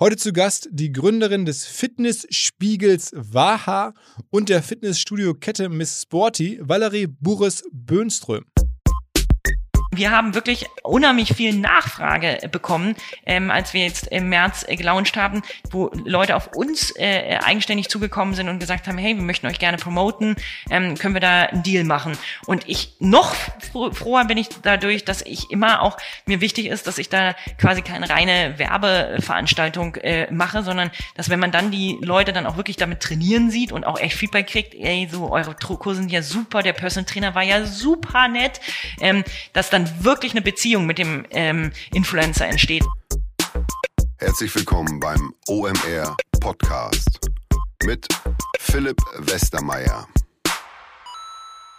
Heute zu Gast die Gründerin des Fitnessspiegels Waha und der Fitnessstudio-Kette Miss Sporty, Valerie Bures-Böhnström wir haben wirklich unheimlich viel Nachfrage bekommen, ähm, als wir jetzt im März äh, gelauncht haben, wo Leute auf uns äh, eigenständig zugekommen sind und gesagt haben, hey, wir möchten euch gerne promoten, ähm, können wir da einen Deal machen. Und ich noch froher bin ich dadurch, dass ich immer auch mir wichtig ist, dass ich da quasi keine reine Werbeveranstaltung äh, mache, sondern dass wenn man dann die Leute dann auch wirklich damit trainieren sieht und auch echt Feedback kriegt, ey, so eure Kurse sind ja super, der Personal Trainer war ja super nett, ähm, dass dann wirklich eine Beziehung mit dem ähm, Influencer entsteht. Herzlich willkommen beim OMR Podcast mit Philipp Westermeier.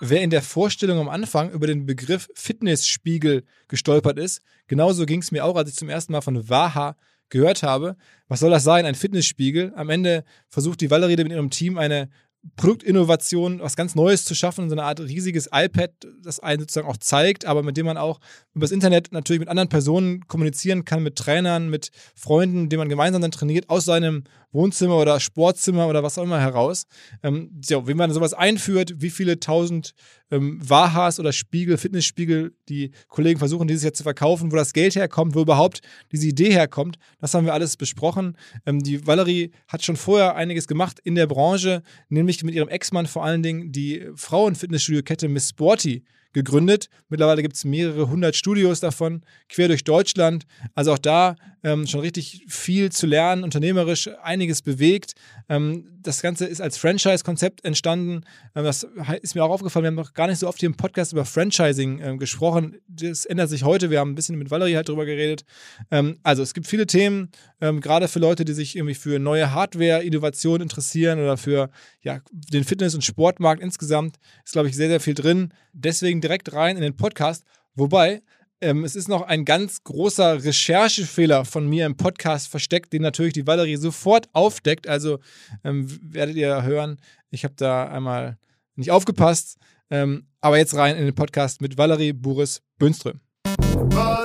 Wer in der Vorstellung am Anfang über den Begriff Fitnessspiegel gestolpert ist, genauso ging es mir auch, als ich zum ersten Mal von Waha gehört habe. Was soll das sein? Ein Fitnessspiegel? Am Ende versucht die Valerie mit ihrem Team eine Produktinnovation, was ganz Neues zu schaffen, so eine Art riesiges iPad, das einen sozusagen auch zeigt, aber mit dem man auch übers Internet natürlich mit anderen Personen kommunizieren kann, mit Trainern, mit Freunden, die man gemeinsam dann trainiert, aus seinem Wohnzimmer oder Sportzimmer oder was auch immer heraus. Ähm, ja, wie man sowas einführt, wie viele tausend ähm, Wahas oder Spiegel, Fitnessspiegel die Kollegen versuchen, dieses jetzt zu verkaufen, wo das Geld herkommt, wo überhaupt diese Idee herkommt, das haben wir alles besprochen. Ähm, die Valerie hat schon vorher einiges gemacht in der Branche, nämlich mit ihrem Ex-Mann vor allen Dingen die Frauen-Fitnessstudio-Kette Miss Sporty gegründet. Mittlerweile gibt es mehrere hundert Studios davon, quer durch Deutschland. Also auch da ähm, schon richtig viel zu lernen, unternehmerisch einiges bewegt. Ähm, das Ganze ist als Franchise-Konzept entstanden. Ähm, das ist mir auch aufgefallen. Wir haben noch gar nicht so oft hier im Podcast über Franchising ähm, gesprochen. Das ändert sich heute. Wir haben ein bisschen mit Valerie halt drüber geredet. Ähm, also es gibt viele Themen, ähm, gerade für Leute, die sich irgendwie für neue Hardware-Innovationen interessieren oder für ja, den Fitness- und Sportmarkt insgesamt. Ist, glaube ich, sehr, sehr viel drin. Deswegen direkt rein in den Podcast. Wobei, ähm, es ist noch ein ganz großer Recherchefehler von mir im Podcast versteckt, den natürlich die Valerie sofort aufdeckt. Also ähm, werdet ihr hören, ich habe da einmal nicht aufgepasst. Ähm, aber jetzt rein in den Podcast mit Valerie Buris Bönström.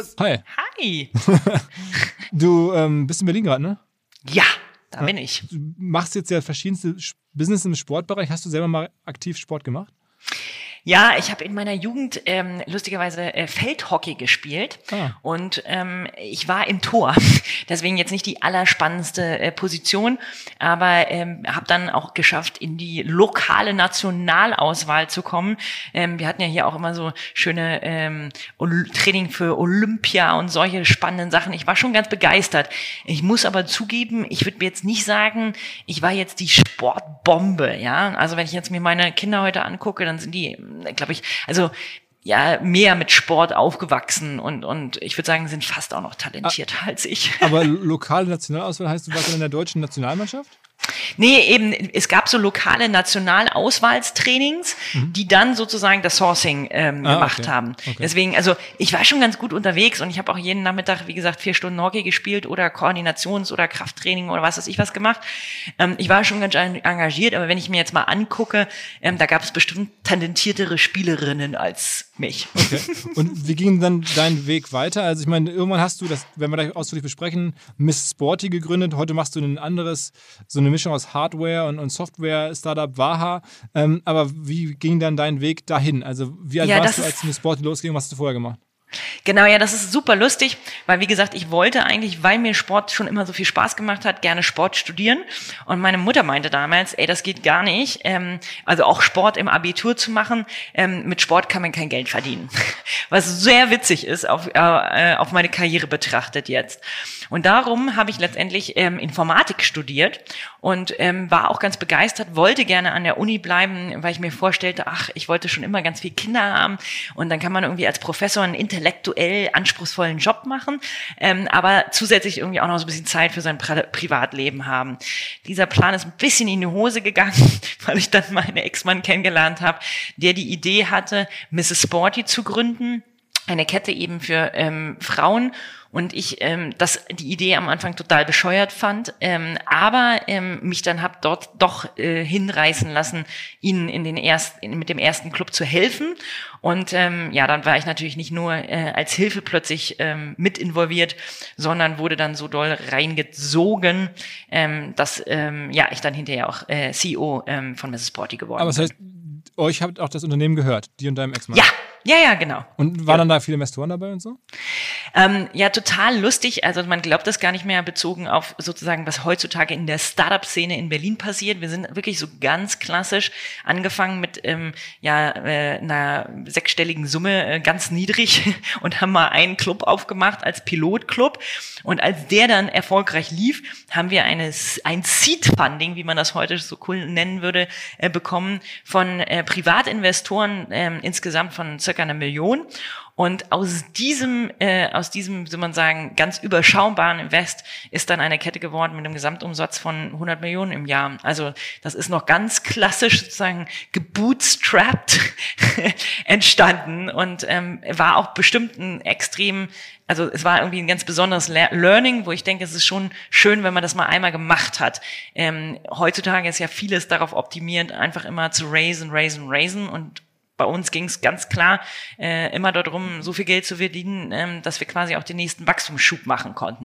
Was? Hi. Hi. du ähm, bist in Berlin gerade, ne? Ja, da bin ich. Du machst jetzt ja verschiedenste Business im Sportbereich. Hast du selber mal aktiv Sport gemacht? Ja, ich habe in meiner Jugend ähm, lustigerweise äh, Feldhockey gespielt ah. und ähm, ich war im Tor. Deswegen jetzt nicht die allerspannendste äh, Position, aber ähm, habe dann auch geschafft, in die lokale Nationalauswahl zu kommen. Ähm, wir hatten ja hier auch immer so schöne ähm, Training für Olympia und solche spannenden Sachen. Ich war schon ganz begeistert. Ich muss aber zugeben, ich würde mir jetzt nicht sagen, ich war jetzt die Sportbombe. Ja, also wenn ich jetzt mir meine Kinder heute angucke, dann sind die glaube ich, also ja, mehr mit Sport aufgewachsen und, und ich würde sagen, sind fast auch noch talentierter ah, als ich. Aber lokale Nationalauswahl heißt, du warst in der deutschen Nationalmannschaft? Nee, eben, es gab so lokale Nationalauswahlstrainings, mhm. die dann sozusagen das Sourcing ähm, ah, gemacht okay. haben. Okay. Deswegen, also ich war schon ganz gut unterwegs und ich habe auch jeden Nachmittag, wie gesagt, vier Stunden Hockey gespielt oder Koordinations- oder Krafttraining oder was weiß ich was gemacht. Ähm, ich war schon ganz engagiert, aber wenn ich mir jetzt mal angucke, ähm, da gab es bestimmt talentiertere Spielerinnen als mich. Okay. Und wie ging dann dein Weg weiter? Also ich meine, irgendwann hast du, das werden wir gleich ausführlich besprechen, Miss Sporty gegründet. Heute machst du ein anderes, so eine Mischung aus Hardware und, und Software-Startup Waha. Ähm, aber wie ging dann dein Weg dahin? Also wie alt ja, warst du, als Miss Sporty losging? Was hast du vorher gemacht? Genau, ja, das ist super lustig, weil wie gesagt, ich wollte eigentlich, weil mir Sport schon immer so viel Spaß gemacht hat, gerne Sport studieren. Und meine Mutter meinte damals, ey, das geht gar nicht. Ähm, also auch Sport im Abitur zu machen, ähm, mit Sport kann man kein Geld verdienen. Was sehr witzig ist, auf, äh, auf meine Karriere betrachtet jetzt. Und darum habe ich letztendlich ähm, Informatik studiert und ähm, war auch ganz begeistert, wollte gerne an der Uni bleiben, weil ich mir vorstellte, ach, ich wollte schon immer ganz viel Kinder haben und dann kann man irgendwie als Professor einen intellektuell anspruchsvollen Job machen, ähm, aber zusätzlich irgendwie auch noch so ein bisschen Zeit für sein Pri Privatleben haben. Dieser Plan ist ein bisschen in die Hose gegangen, weil ich dann meinen Ex-Mann kennengelernt habe, der die Idee hatte, Mrs. Sporty zu gründen, eine Kette eben für ähm, Frauen und ich ähm, das die Idee am Anfang total bescheuert fand, ähm, aber ähm, mich dann hab dort doch äh, hinreißen lassen, ihnen in den ersten mit dem ersten Club zu helfen und ähm, ja, dann war ich natürlich nicht nur äh, als Hilfe plötzlich ähm, mit involviert, sondern wurde dann so doll reingezogen, ähm, dass ähm, ja ich dann hinterher auch äh, CEO ähm, von Mrs. Sporty geworden bin. Aber das heißt, euch habt auch das Unternehmen gehört, die und deinem Ex-Mann? Ja, ja, ja, genau. Und waren ja. dann da viele Investoren dabei und so? Ähm, ja, total lustig. Also man glaubt das gar nicht mehr bezogen auf sozusagen, was heutzutage in der Startup-Szene in Berlin passiert. Wir sind wirklich so ganz klassisch angefangen mit ähm, ja äh, einer sechsstelligen Summe, äh, ganz niedrig und haben mal einen Club aufgemacht als Pilotclub. Und als der dann erfolgreich lief, haben wir eine, ein Seed-Funding, wie man das heute so cool nennen würde, äh, bekommen von äh, Privatinvestoren äh, insgesamt von circa einer Million. Und aus diesem, äh, aus diesem, soll man sagen, ganz überschaubaren Invest ist dann eine Kette geworden mit einem Gesamtumsatz von 100 Millionen im Jahr. Also das ist noch ganz klassisch sozusagen gebootstrapped entstanden und ähm, war auch bestimmt ein extrem also es war irgendwie ein ganz besonderes Learning, wo ich denke, es ist schon schön, wenn man das mal einmal gemacht hat. Ähm, heutzutage ist ja vieles darauf optimiert, einfach immer zu raisen, raisen, raisen und bei uns ging es ganz klar äh, immer darum, so viel Geld zu verdienen, ähm, dass wir quasi auch den nächsten Wachstumsschub machen konnten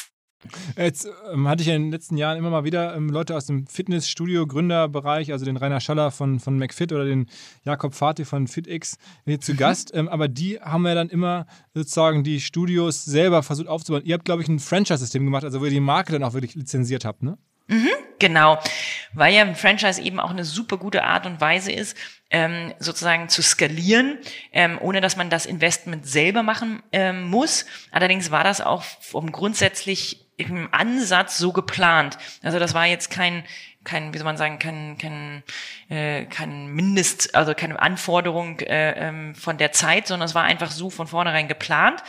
Jetzt ähm, hatte ich ja in den letzten Jahren immer mal wieder ähm, Leute aus dem Fitnessstudio-Gründerbereich, also den Rainer Schaller von, von McFit oder den Jakob Fati von FitX hier zu mhm. Gast. Ähm, aber die haben ja dann immer sozusagen die Studios selber versucht aufzubauen. Ihr habt, glaube ich, ein Franchise-System gemacht, also wo ihr die Marke dann auch wirklich lizenziert habt, ne? Mhm, genau, weil ja ein Franchise eben auch eine super gute Art und Weise ist, ähm, sozusagen zu skalieren, ähm, ohne dass man das Investment selber machen ähm, muss. Allerdings war das auch vom grundsätzlich im Ansatz so geplant. Also das war jetzt kein kein, wie soll man sagen, kein, kein, äh, kein Mindest, also keine Anforderung äh, ähm, von der Zeit, sondern es war einfach so von vornherein geplant.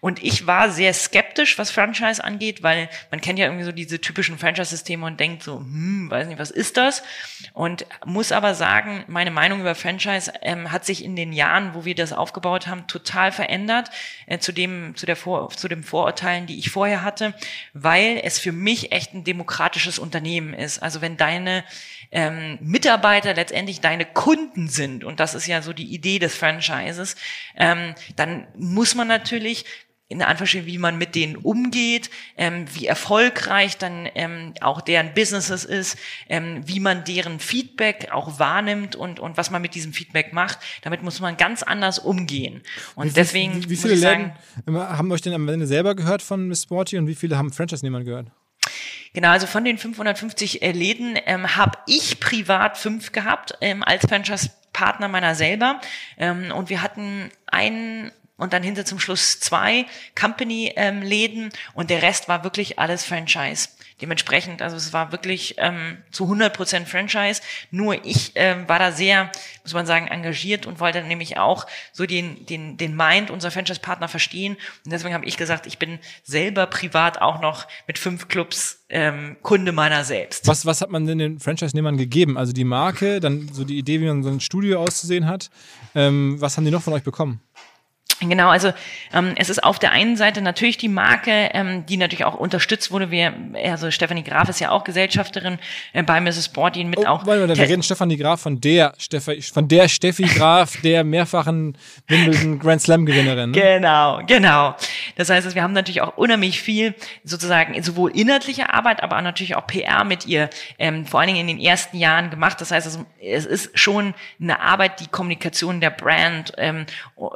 Und ich war sehr skeptisch, was Franchise angeht, weil man kennt ja irgendwie so diese typischen Franchise-Systeme und denkt so, hm, weiß nicht, was ist das? Und muss aber sagen, meine Meinung über Franchise ähm, hat sich in den Jahren, wo wir das aufgebaut haben, total verändert äh, zu dem, zu der Vor, zu dem Vorurteilen, die ich vorher hatte, weil es für mich echt ein demokratisches Unternehmen ist. Also wenn deine ähm, Mitarbeiter letztendlich deine Kunden sind, und das ist ja so die Idee des Franchises, ähm, dann muss man natürlich in Anführungsstrichen, wie man mit denen umgeht, ähm, wie erfolgreich dann ähm, auch deren Businesses ist, ähm, wie man deren Feedback auch wahrnimmt und, und was man mit diesem Feedback macht. Damit muss man ganz anders umgehen. Und wie, deswegen. Wie, wie viele Läden haben euch denn am Ende selber gehört von Miss Sporty und wie viele haben Franchise-Nehmern gehört? Genau, also von den 550 äh, Läden ähm, habe ich privat fünf gehabt ähm, als Franchise-Partner meiner selber. Ähm, und wir hatten einen und dann hinter zum Schluss zwei Company-Läden und der Rest war wirklich alles Franchise. Dementsprechend, also es war wirklich ähm, zu 100% Franchise. Nur ich ähm, war da sehr, muss man sagen, engagiert und wollte nämlich auch so den, den, den Mind unserer Franchise-Partner verstehen. Und deswegen habe ich gesagt, ich bin selber privat auch noch mit fünf Clubs ähm, Kunde meiner selbst. Was, was hat man denn den Franchise-Nehmern gegeben? Also die Marke, dann so die Idee, wie man so ein Studio auszusehen hat. Ähm, was haben die noch von euch bekommen? Genau, also ähm, es ist auf der einen Seite natürlich die Marke, ähm, die natürlich auch unterstützt wurde. Wir, also Stefanie Graf ist ja auch Gesellschafterin äh, bei Mrs. Bordin mit oh, auch. Warte, warte, wir reden Stefanie Graf von der Steffi, von der Steffi Graf, der mehrfachen Wimbledon Grand Slam Gewinnerin. Ne? Genau, genau. Das heißt, wir haben natürlich auch unheimlich viel sozusagen sowohl inhaltliche Arbeit, aber auch natürlich auch PR mit ihr, ähm, vor allen Dingen in den ersten Jahren gemacht. Das heißt, es, ist schon eine Arbeit, die Kommunikation der Brand ähm,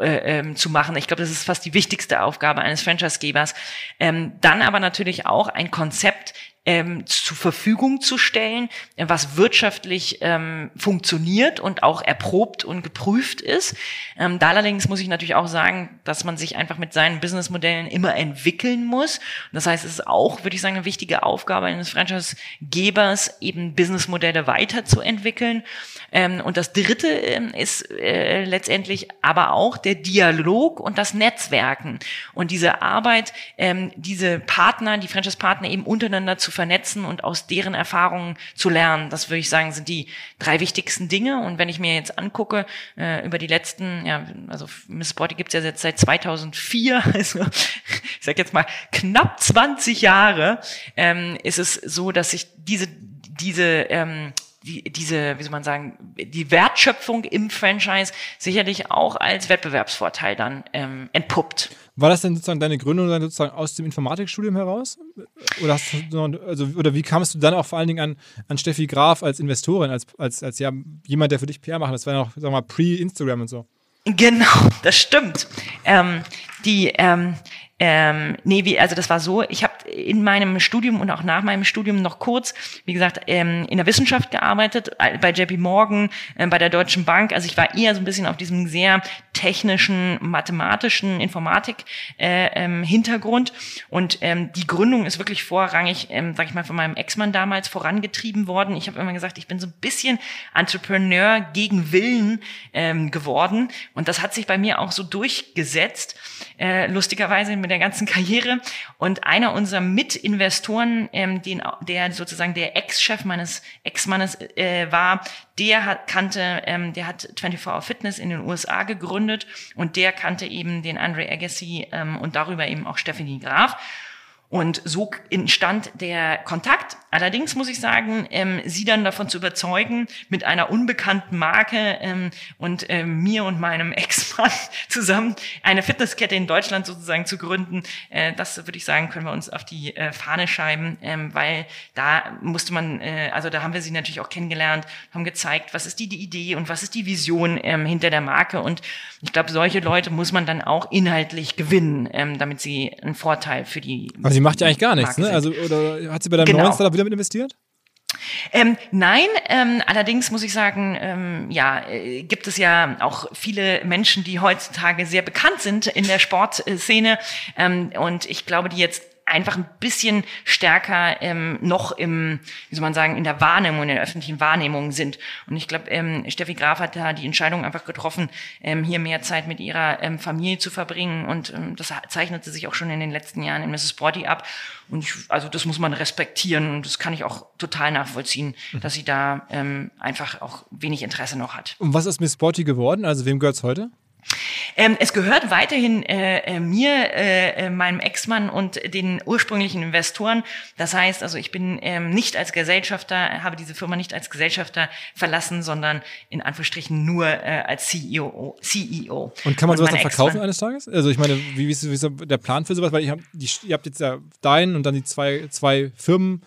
äh, ähm, zu machen. Ich glaube, das ist fast die wichtigste Aufgabe eines Franchise-Gebers. Ähm, dann aber natürlich auch ein Konzept ähm, zur Verfügung zu stellen, was wirtschaftlich ähm, funktioniert und auch erprobt und geprüft ist. Ähm, da allerdings muss ich natürlich auch sagen, dass man sich einfach mit seinen Businessmodellen immer entwickeln muss. Das heißt, es ist auch, würde ich sagen, eine wichtige Aufgabe eines Franchise-Gebers, eben Businessmodelle weiterzuentwickeln. Ähm, und das Dritte ähm, ist äh, letztendlich aber auch der Dialog und das Netzwerken und diese Arbeit, ähm, diese Partner, die Franchise-Partner eben untereinander zu vernetzen und aus deren Erfahrungen zu lernen. Das würde ich sagen, sind die drei wichtigsten Dinge. Und wenn ich mir jetzt angucke, äh, über die letzten, ja, also Miss Sporty gibt es ja jetzt seit 2004, also ich sag jetzt mal knapp 20 Jahre, ähm, ist es so, dass sich diese diese ähm, die, diese, wie soll man sagen, die Wertschöpfung im Franchise sicherlich auch als Wettbewerbsvorteil dann ähm, entpuppt. War das denn sozusagen deine Gründung dann sozusagen aus dem Informatikstudium heraus? Oder, hast du, also, oder wie kamst du dann auch vor allen Dingen an, an Steffi Graf als Investorin, als, als, als ja, jemand, der für dich PR macht? Das war ja noch, sag mal, pre-Instagram und so. Genau, das stimmt. Ähm, die, ähm, ähm, nee, wie, also das war so, ich habe in meinem Studium und auch nach meinem Studium noch kurz, wie gesagt, ähm, in der Wissenschaft gearbeitet, bei JP Morgan, äh, bei der Deutschen Bank. Also ich war eher so ein bisschen auf diesem sehr technischen, mathematischen Informatik-Hintergrund. Äh, ähm, und ähm, die Gründung ist wirklich vorrangig, ähm, sag ich mal, von meinem Ex-Mann damals vorangetrieben worden. Ich habe immer gesagt, ich bin so ein bisschen Entrepreneur gegen Willen ähm, geworden. Und das hat sich bei mir auch so durchgesetzt, äh, lustigerweise mit der ganzen Karriere. Und einer unserer Mitinvestoren, ähm, den, der sozusagen der Ex-Chef meines Ex-Mannes äh, war, der hat, kannte, ähm, der hat 24 Hour Fitness in den USA gegründet und der kannte eben den Andre Agassi ähm, und darüber eben auch Stephanie Graf. Und so entstand der Kontakt. Allerdings muss ich sagen, ähm, sie dann davon zu überzeugen, mit einer unbekannten Marke ähm, und ähm, mir und meinem Ex-Mann zusammen eine Fitnesskette in Deutschland sozusagen zu gründen, äh, das würde ich sagen, können wir uns auf die äh, Fahne schreiben, ähm, weil da musste man, äh, also da haben wir sie natürlich auch kennengelernt, haben gezeigt, was ist die, die Idee und was ist die Vision ähm, hinter der Marke. Und ich glaube, solche Leute muss man dann auch inhaltlich gewinnen, ähm, damit sie einen Vorteil für die also sie macht ja eigentlich gar nichts, ne? Also, oder hat sie bei deinem genau. neuen Startup wieder mit investiert? Ähm, nein, ähm, allerdings muss ich sagen, ähm, ja, äh, gibt es ja auch viele Menschen, die heutzutage sehr bekannt sind in der Sportszene ähm, und ich glaube, die jetzt einfach ein bisschen stärker ähm, noch im, wie soll man sagen, in der Wahrnehmung, in der öffentlichen Wahrnehmung sind. Und ich glaube, ähm, Steffi Graf hat da die Entscheidung einfach getroffen, ähm, hier mehr Zeit mit ihrer ähm, Familie zu verbringen. Und ähm, das zeichnete sich auch schon in den letzten Jahren in Mrs. Brody ab. Und ich, also das muss man respektieren und das kann ich auch total nachvollziehen, mhm. dass sie da ähm, einfach auch wenig Interesse noch hat. Und was ist Miss Brody geworden? Also wem gehört's heute? Ähm, es gehört weiterhin äh, äh, mir, äh, äh, meinem Ex-Mann und den ursprünglichen Investoren. Das heißt, also ich bin ähm, nicht als Gesellschafter, habe diese Firma nicht als Gesellschafter verlassen, sondern in Anführungsstrichen nur äh, als CEO. CEO. Und kann man sowas dann verkaufen eines Tages? Also ich meine, wie, wie, ist, wie ist der Plan für sowas? Weil ich hab, die, ihr habt jetzt ja deinen und dann die zwei, zwei Firmen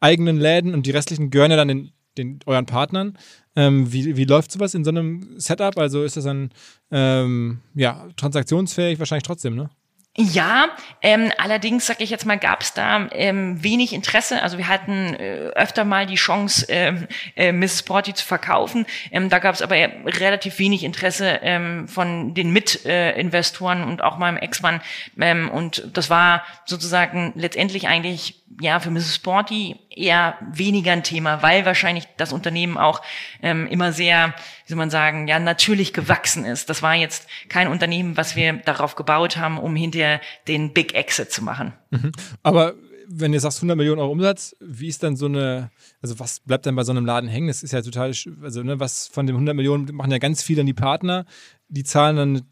eigenen Läden und die restlichen gehören ja dann den, den euren Partnern. Ähm, wie, wie läuft sowas in so einem Setup? Also ist das dann ähm, ja, transaktionsfähig wahrscheinlich trotzdem, ne? Ja, ähm, allerdings sage ich jetzt mal, gab es da ähm, wenig Interesse. Also wir hatten äh, öfter mal die Chance, ähm, äh, Mrs. Porty zu verkaufen. Ähm, da gab es aber relativ wenig Interesse ähm, von den Mitinvestoren äh, und auch meinem Ex-Mann. Ähm, und das war sozusagen letztendlich eigentlich ja für Mrs. Sporty eher weniger ein Thema, weil wahrscheinlich das Unternehmen auch ähm, immer sehr, wie soll man sagen, ja natürlich gewachsen ist. Das war jetzt kein Unternehmen, was wir darauf gebaut haben, um hinterher den Big Exit zu machen. Mhm. Aber wenn du sagst 100 Millionen Euro Umsatz, wie ist dann so eine, also was bleibt dann bei so einem Laden hängen? Das ist ja total, also ne, was von den 100 Millionen machen ja ganz viele an die Partner, die zahlen dann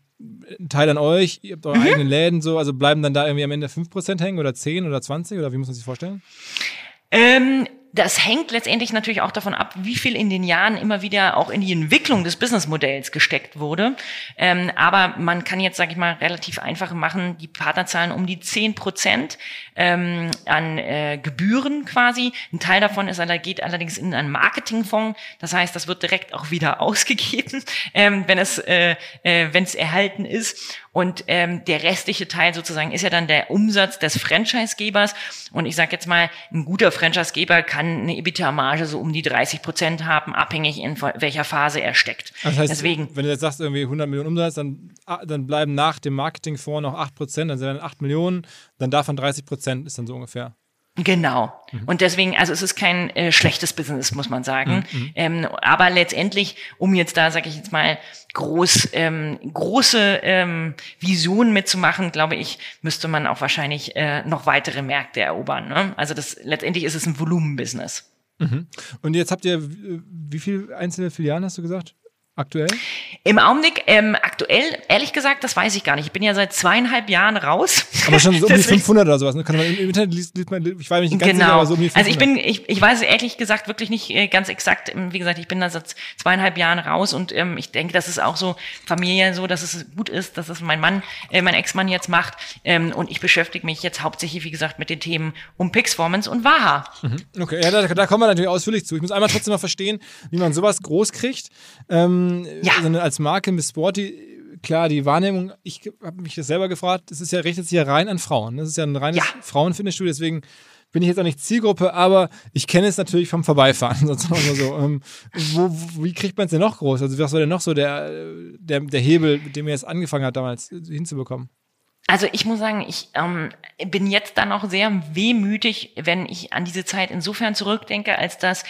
einen Teil an euch, ihr habt eure mhm. eigenen Läden so, also bleiben dann da irgendwie am Ende 5% hängen oder 10 oder 20 oder wie muss man sich vorstellen? Ähm, das hängt letztendlich natürlich auch davon ab, wie viel in den Jahren immer wieder auch in die Entwicklung des Businessmodells gesteckt wurde. Ähm, aber man kann jetzt, sage ich mal, relativ einfach machen, die Partner zahlen um die zehn Prozent ähm, an äh, Gebühren quasi. Ein Teil davon ist, geht allerdings in einen Marketingfonds. Das heißt, das wird direkt auch wieder ausgegeben, ähm, wenn es äh, äh, wenn es erhalten ist. Und ähm, der restliche Teil sozusagen ist ja dann der Umsatz des Franchisegebers. Und ich sage jetzt mal, ein guter Franchisegeber kann eine EBITDA-Marge so um die 30 Prozent haben, abhängig in welcher Phase er steckt. Das heißt, Deswegen, wenn du jetzt sagst, irgendwie 100 Millionen Umsatz, dann, ah, dann bleiben nach dem Marketingfonds noch 8 Prozent, dann sind dann 8 Millionen, dann davon 30 Prozent ist dann so ungefähr. Genau. Mhm. Und deswegen, also es ist kein äh, schlechtes Business, muss man sagen. Mhm. mhm. Ähm, aber letztendlich, um jetzt da, sage ich jetzt mal, groß, ähm, große ähm, Visionen mitzumachen, glaube ich, müsste man auch wahrscheinlich äh, noch weitere Märkte erobern. Ne? Also das letztendlich ist es ein Volumenbusiness. Mhm. Und jetzt habt ihr, wie viele einzelne Filialen hast du gesagt? Aktuell? Im Augenblick, ähm, aktuell, ehrlich gesagt, das weiß ich gar nicht. Ich bin ja seit zweieinhalb Jahren raus. Aber schon so um die 500 oder sowas. Ne? Kann man im Internet liest, liest man, ich weiß nicht ganz genau. sicher, aber so um die 500. Also ich bin, ich, ich weiß ehrlich gesagt wirklich nicht äh, ganz exakt. Ähm, wie gesagt, ich bin da seit zweieinhalb Jahren raus und ähm, ich denke, das ist auch so Familie so, dass es gut ist, dass es mein Mann, äh, mein Ex-Mann jetzt macht. Ähm, und ich beschäftige mich jetzt hauptsächlich, wie gesagt, mit den Themen um Pixformance und Waha. Mhm. Okay, ja, da, da kommen wir natürlich ausführlich zu. Ich muss einmal trotzdem mal verstehen, wie man sowas groß kriegt. Ähm, ja. Also als Marke Miss Sporty, klar, die Wahrnehmung, ich habe mich das selber gefragt, es ist ja, richtet sich ja rein an Frauen. Das ist ja ein reines ja. Frauenfitnessstudio, deswegen bin ich jetzt auch nicht Zielgruppe, aber ich kenne es natürlich vom Vorbeifahren. Sozusagen so. Ähm, wo, wo, wie kriegt man es denn noch groß? Also, was war denn noch so der, der, der Hebel, mit dem ihr es angefangen hat, damals hinzubekommen? Also ich muss sagen, ich ähm, bin jetzt dann auch sehr wehmütig, wenn ich an diese Zeit insofern zurückdenke, als dass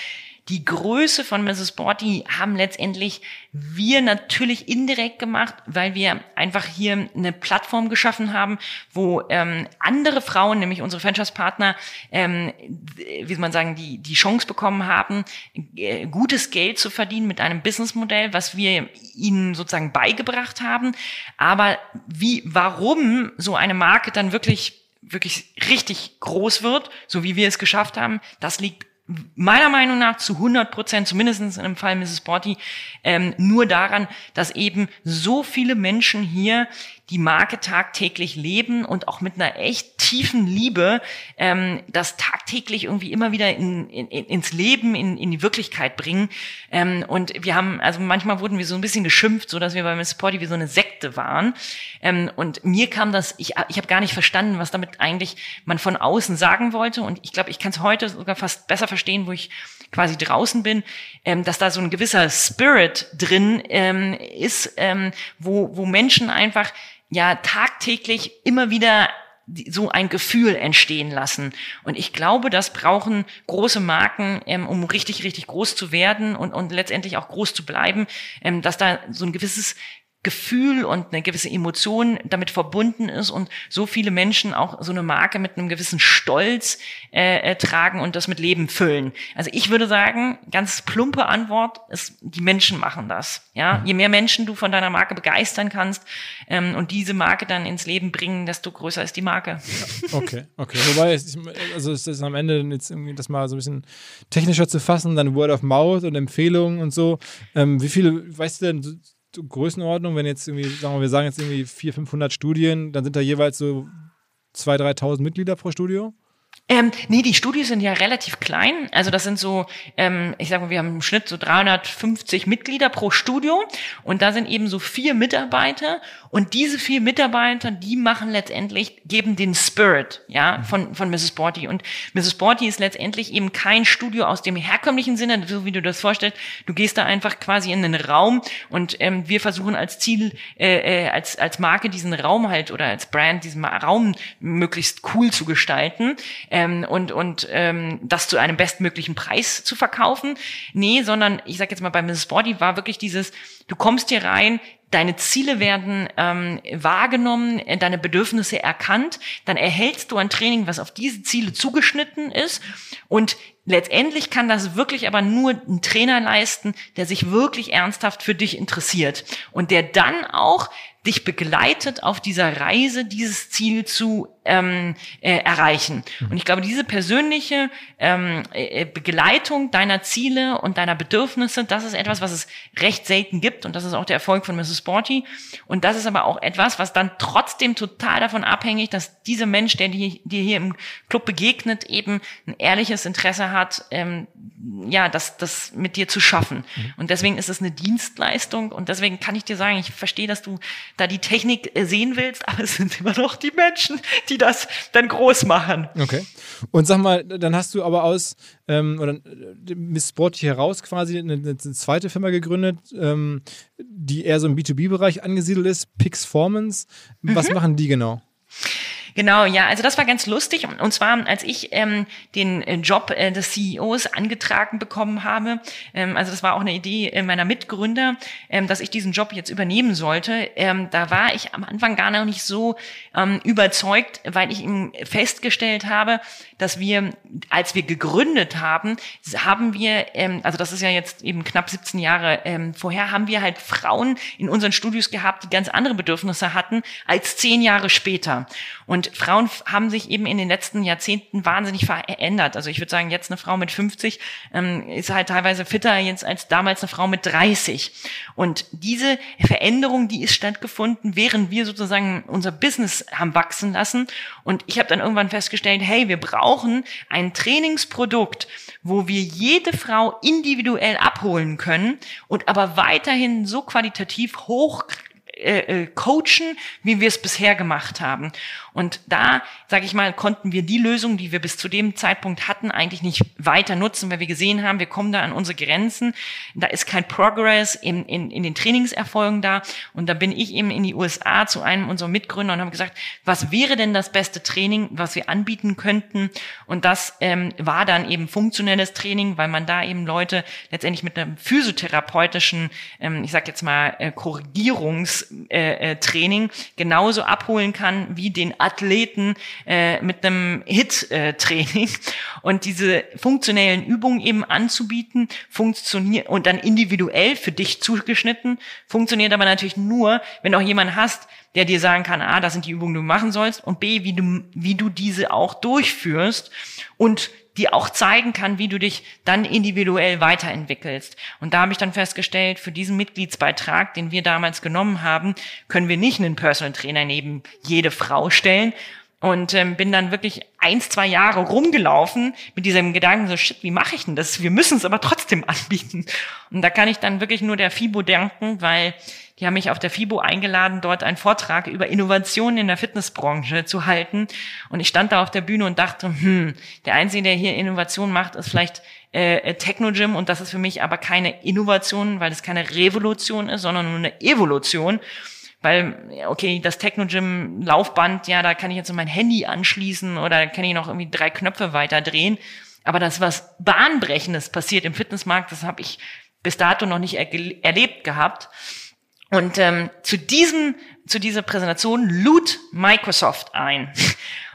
die Größe von Mrs. Borty haben letztendlich wir natürlich indirekt gemacht, weil wir einfach hier eine Plattform geschaffen haben, wo ähm, andere Frauen, nämlich unsere Franchise-Partner, ähm, wie soll man sagen, die, die Chance bekommen haben, äh, gutes Geld zu verdienen mit einem Businessmodell, was wir ihnen sozusagen beigebracht haben. Aber wie, warum so eine Marke dann wirklich wirklich richtig groß wird, so wie wir es geschafft haben, das liegt meiner Meinung nach zu 100 Prozent, zumindest in dem Fall Mrs. Sporty, ähm, nur daran, dass eben so viele Menschen hier die Marke tagtäglich leben und auch mit einer echt tiefen Liebe ähm, das tagtäglich irgendwie immer wieder in, in, ins Leben, in, in die Wirklichkeit bringen. Ähm, und wir haben, also manchmal wurden wir so ein bisschen geschimpft, so dass wir bei Miss Sporty wie so eine Sekte waren. Ähm, und mir kam das, ich, ich habe gar nicht verstanden, was damit eigentlich man von außen sagen wollte. Und ich glaube, ich kann es heute sogar fast besser verstehen, wo ich quasi draußen bin, ähm, dass da so ein gewisser Spirit drin ähm, ist, ähm, wo, wo Menschen einfach ja tagtäglich immer wieder so ein Gefühl entstehen lassen. Und ich glaube, das brauchen große Marken, ähm, um richtig, richtig groß zu werden und, und letztendlich auch groß zu bleiben, ähm, dass da so ein gewisses Gefühl und eine gewisse Emotion damit verbunden ist und so viele Menschen auch so eine Marke mit einem gewissen Stolz äh, äh, tragen und das mit Leben füllen. Also ich würde sagen, ganz plumpe Antwort ist, die Menschen machen das. Ja, mhm. je mehr Menschen du von deiner Marke begeistern kannst ähm, und diese Marke dann ins Leben bringen, desto größer ist die Marke. Okay, okay. Wobei es, also es ist am Ende jetzt irgendwie das mal so ein bisschen technischer zu fassen, dann Word of Mouth und Empfehlungen und so. Ähm, wie viele, weißt du denn Größenordnung, wenn jetzt irgendwie, sagen wir, wir sagen jetzt irgendwie 400, 500 Studien, dann sind da jeweils so 2.000, 3.000 Mitglieder pro Studio? Ähm, nee, die Studios sind ja relativ klein. Also das sind so, ähm, ich sage mal, wir haben im Schnitt so 350 Mitglieder pro Studio und da sind eben so vier Mitarbeiter und diese vier Mitarbeiter, die machen letztendlich, geben den Spirit, ja, von, von Mrs. Borty. Und Mrs. Borty ist letztendlich eben kein Studio aus dem herkömmlichen Sinne, so wie du das vorstellst. Du gehst da einfach quasi in einen Raum und ähm, wir versuchen als Ziel, äh, äh, als, als Marke diesen Raum halt oder als Brand diesen Raum möglichst cool zu gestalten ähm, und, und ähm, das zu einem bestmöglichen Preis zu verkaufen. Nee, sondern ich sag jetzt mal, bei Mrs. Body war wirklich dieses, du kommst hier rein, deine Ziele werden ähm, wahrgenommen, äh, deine Bedürfnisse erkannt, dann erhältst du ein Training, was auf diese Ziele zugeschnitten ist. Und letztendlich kann das wirklich aber nur ein Trainer leisten, der sich wirklich ernsthaft für dich interessiert und der dann auch dich begleitet auf dieser Reise, dieses Ziel zu ähm, äh, erreichen. Mhm. Und ich glaube, diese persönliche ähm, äh, Begleitung deiner Ziele und deiner Bedürfnisse, das ist etwas, was es recht selten gibt und das ist auch der Erfolg von Mrs. Sporty. Und das ist aber auch etwas, was dann trotzdem total davon abhängig, dass dieser Mensch, der dir, dir hier im Club begegnet, eben ein ehrliches Interesse hat, ähm, ja, das, das mit dir zu schaffen. Mhm. Und deswegen ist es eine Dienstleistung und deswegen kann ich dir sagen, ich verstehe, dass du da die Technik äh, sehen willst, aber es sind immer noch die Menschen, die das dann groß machen. Okay. Und sag mal, dann hast du aber aus ähm, oder äh, Miss Sport hier raus quasi eine, eine zweite Firma gegründet, ähm, die eher so im B2B-Bereich angesiedelt ist, Pixformance. Was mhm. machen die genau? Genau, ja, also das war ganz lustig. Und zwar, als ich ähm, den äh, Job äh, des CEOs angetragen bekommen habe, ähm, also das war auch eine Idee äh, meiner Mitgründer, ähm, dass ich diesen Job jetzt übernehmen sollte. Ähm, da war ich am Anfang gar noch nicht so ähm, überzeugt, weil ich ihm festgestellt habe, dass wir, als wir gegründet haben, haben wir, ähm, also das ist ja jetzt eben knapp 17 Jahre ähm, vorher, haben wir halt Frauen in unseren Studios gehabt, die ganz andere Bedürfnisse hatten als zehn Jahre später. Und Frauen haben sich eben in den letzten Jahrzehnten wahnsinnig verändert. Also ich würde sagen, jetzt eine Frau mit 50 ähm, ist halt teilweise fitter jetzt als damals eine Frau mit 30. Und diese Veränderung, die ist stattgefunden, während wir sozusagen unser Business haben wachsen lassen. Und ich habe dann irgendwann festgestellt, hey, wir brauchen ein Trainingsprodukt, wo wir jede Frau individuell abholen können und aber weiterhin so qualitativ hoch äh, äh, coachen, wie wir es bisher gemacht haben. Und da, sage ich mal, konnten wir die Lösung, die wir bis zu dem Zeitpunkt hatten, eigentlich nicht weiter nutzen, weil wir gesehen haben, wir kommen da an unsere Grenzen. Da ist kein Progress in, in, in den Trainingserfolgen da. Und da bin ich eben in die USA zu einem unserer Mitgründer und habe gesagt, was wäre denn das beste Training, was wir anbieten könnten? Und das ähm, war dann eben funktionelles Training, weil man da eben Leute letztendlich mit einem physiotherapeutischen, ähm, ich sage jetzt mal, äh, Korrigierungstraining äh, äh, genauso abholen kann wie den Athleten äh, mit einem Hit-Training. Und diese funktionellen Übungen eben anzubieten, funktioniert und dann individuell für dich zugeschnitten, funktioniert aber natürlich nur, wenn auch jemand hast, der dir sagen kann, A, das sind die Übungen, die du machen sollst und B, wie du, wie du diese auch durchführst und die auch zeigen kann, wie du dich dann individuell weiterentwickelst. Und da habe ich dann festgestellt, für diesen Mitgliedsbeitrag, den wir damals genommen haben, können wir nicht einen Personal Trainer neben jede Frau stellen. Und ähm, bin dann wirklich eins, zwei Jahre rumgelaufen mit diesem Gedanken, so shit, wie mache ich denn das? Wir müssen es aber trotzdem anbieten. Und da kann ich dann wirklich nur der FIBO denken, weil die haben mich auf der FIBO eingeladen, dort einen Vortrag über Innovationen in der Fitnessbranche zu halten. Und ich stand da auf der Bühne und dachte, hm, der Einzige, der hier Innovation macht, ist vielleicht äh, äh Technogym. Und das ist für mich aber keine Innovation, weil es keine Revolution ist, sondern nur eine Evolution. Weil, okay, das Technogym Laufband, ja, da kann ich jetzt mein Handy anschließen oder kann ich noch irgendwie drei Knöpfe weiter drehen. Aber das, was Bahnbrechendes passiert im Fitnessmarkt, das habe ich bis dato noch nicht erlebt gehabt. Und ähm, zu diesem, zu dieser Präsentation lud Microsoft ein.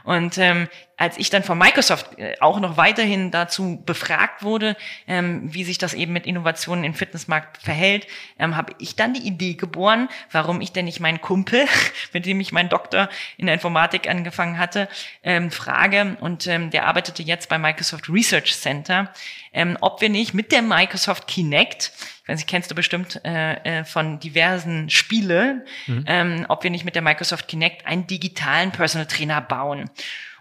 Und ähm, als ich dann von Microsoft äh, auch noch weiterhin dazu befragt wurde, ähm, wie sich das eben mit Innovationen im Fitnessmarkt verhält, ähm, habe ich dann die Idee geboren, warum ich denn nicht meinen Kumpel, mit dem ich meinen Doktor in der Informatik angefangen hatte, ähm, frage. Und ähm, der arbeitete jetzt bei Microsoft Research Center, ähm, ob wir nicht mit der Microsoft Kinect ich weiß nicht, kennst du bestimmt äh, äh, von diversen Spiele, mhm. ähm, ob wir nicht mit der Microsoft Kinect einen digitalen Personal Trainer bauen.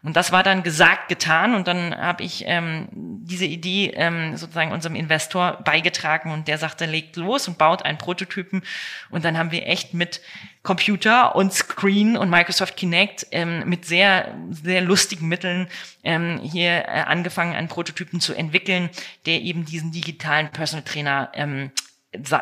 Und das war dann gesagt, getan. Und dann habe ich ähm, diese Idee ähm, sozusagen unserem Investor beigetragen und der sagte, legt los und baut einen Prototypen. Und dann haben wir echt mit Computer und Screen und Microsoft Kinect ähm, mit sehr, sehr lustigen Mitteln ähm, hier äh, angefangen, einen Prototypen zu entwickeln, der eben diesen digitalen Personal Trainer ähm,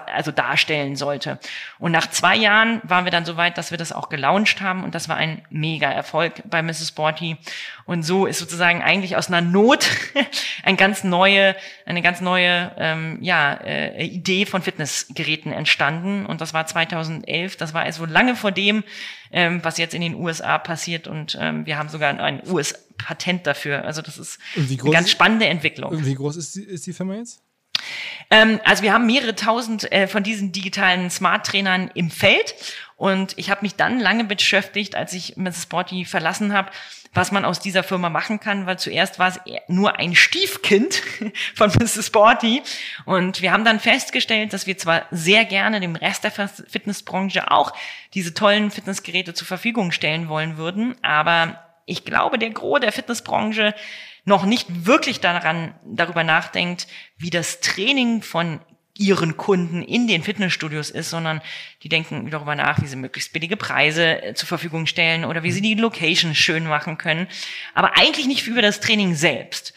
also darstellen sollte. Und nach zwei Jahren waren wir dann so weit, dass wir das auch gelauncht haben und das war ein mega Erfolg bei Mrs. Sporty. Und so ist sozusagen eigentlich aus einer Not eine ganz neue, eine ganz neue ähm, ja, äh, Idee von Fitnessgeräten entstanden. Und das war 2011. Das war also lange vor dem, ähm, was jetzt in den USA passiert. Und ähm, wir haben sogar ein US-Patent dafür. Also das ist eine ganz spannende Entwicklung. Wie groß ist die, ist die Firma jetzt? Ähm, also wir haben mehrere tausend äh, von diesen digitalen Smart-Trainern im Feld und ich habe mich dann lange beschäftigt, als ich Mrs. Sporty verlassen habe, was man aus dieser Firma machen kann, weil zuerst war es nur ein Stiefkind von Mrs. Sporty und wir haben dann festgestellt, dass wir zwar sehr gerne dem Rest der Fitnessbranche auch diese tollen Fitnessgeräte zur Verfügung stellen wollen würden, aber ich glaube, der Gros der Fitnessbranche noch nicht wirklich daran, darüber nachdenkt, wie das Training von ihren Kunden in den Fitnessstudios ist, sondern die denken darüber nach, wie sie möglichst billige Preise äh, zur Verfügung stellen oder wie sie die Location schön machen können, aber eigentlich nicht über das Training selbst.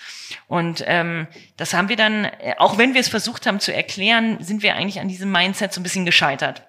Und ähm, das haben wir dann, äh, auch wenn wir es versucht haben zu erklären, sind wir eigentlich an diesem Mindset so ein bisschen gescheitert.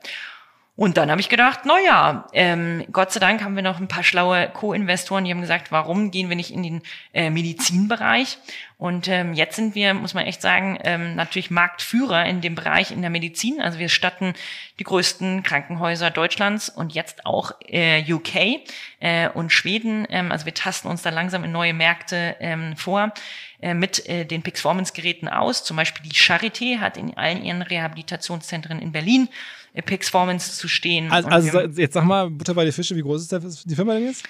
Und dann habe ich gedacht, na ja, ähm, Gott sei Dank haben wir noch ein paar schlaue Co-Investoren, die haben gesagt, warum gehen wir nicht in den äh, Medizinbereich? Und ähm, jetzt sind wir, muss man echt sagen, ähm, natürlich Marktführer in dem Bereich in der Medizin. Also wir statten die größten Krankenhäuser Deutschlands und jetzt auch äh, UK äh, und Schweden. Ähm, also wir tasten uns da langsam in neue Märkte ähm, vor äh, mit äh, den Pixformance-Geräten aus. Zum Beispiel die Charité hat in allen ihren Rehabilitationszentren in Berlin Pixformance zu stehen. Also, also jetzt sag mal, Butter bei die Fische, wie groß ist die Firma denn jetzt?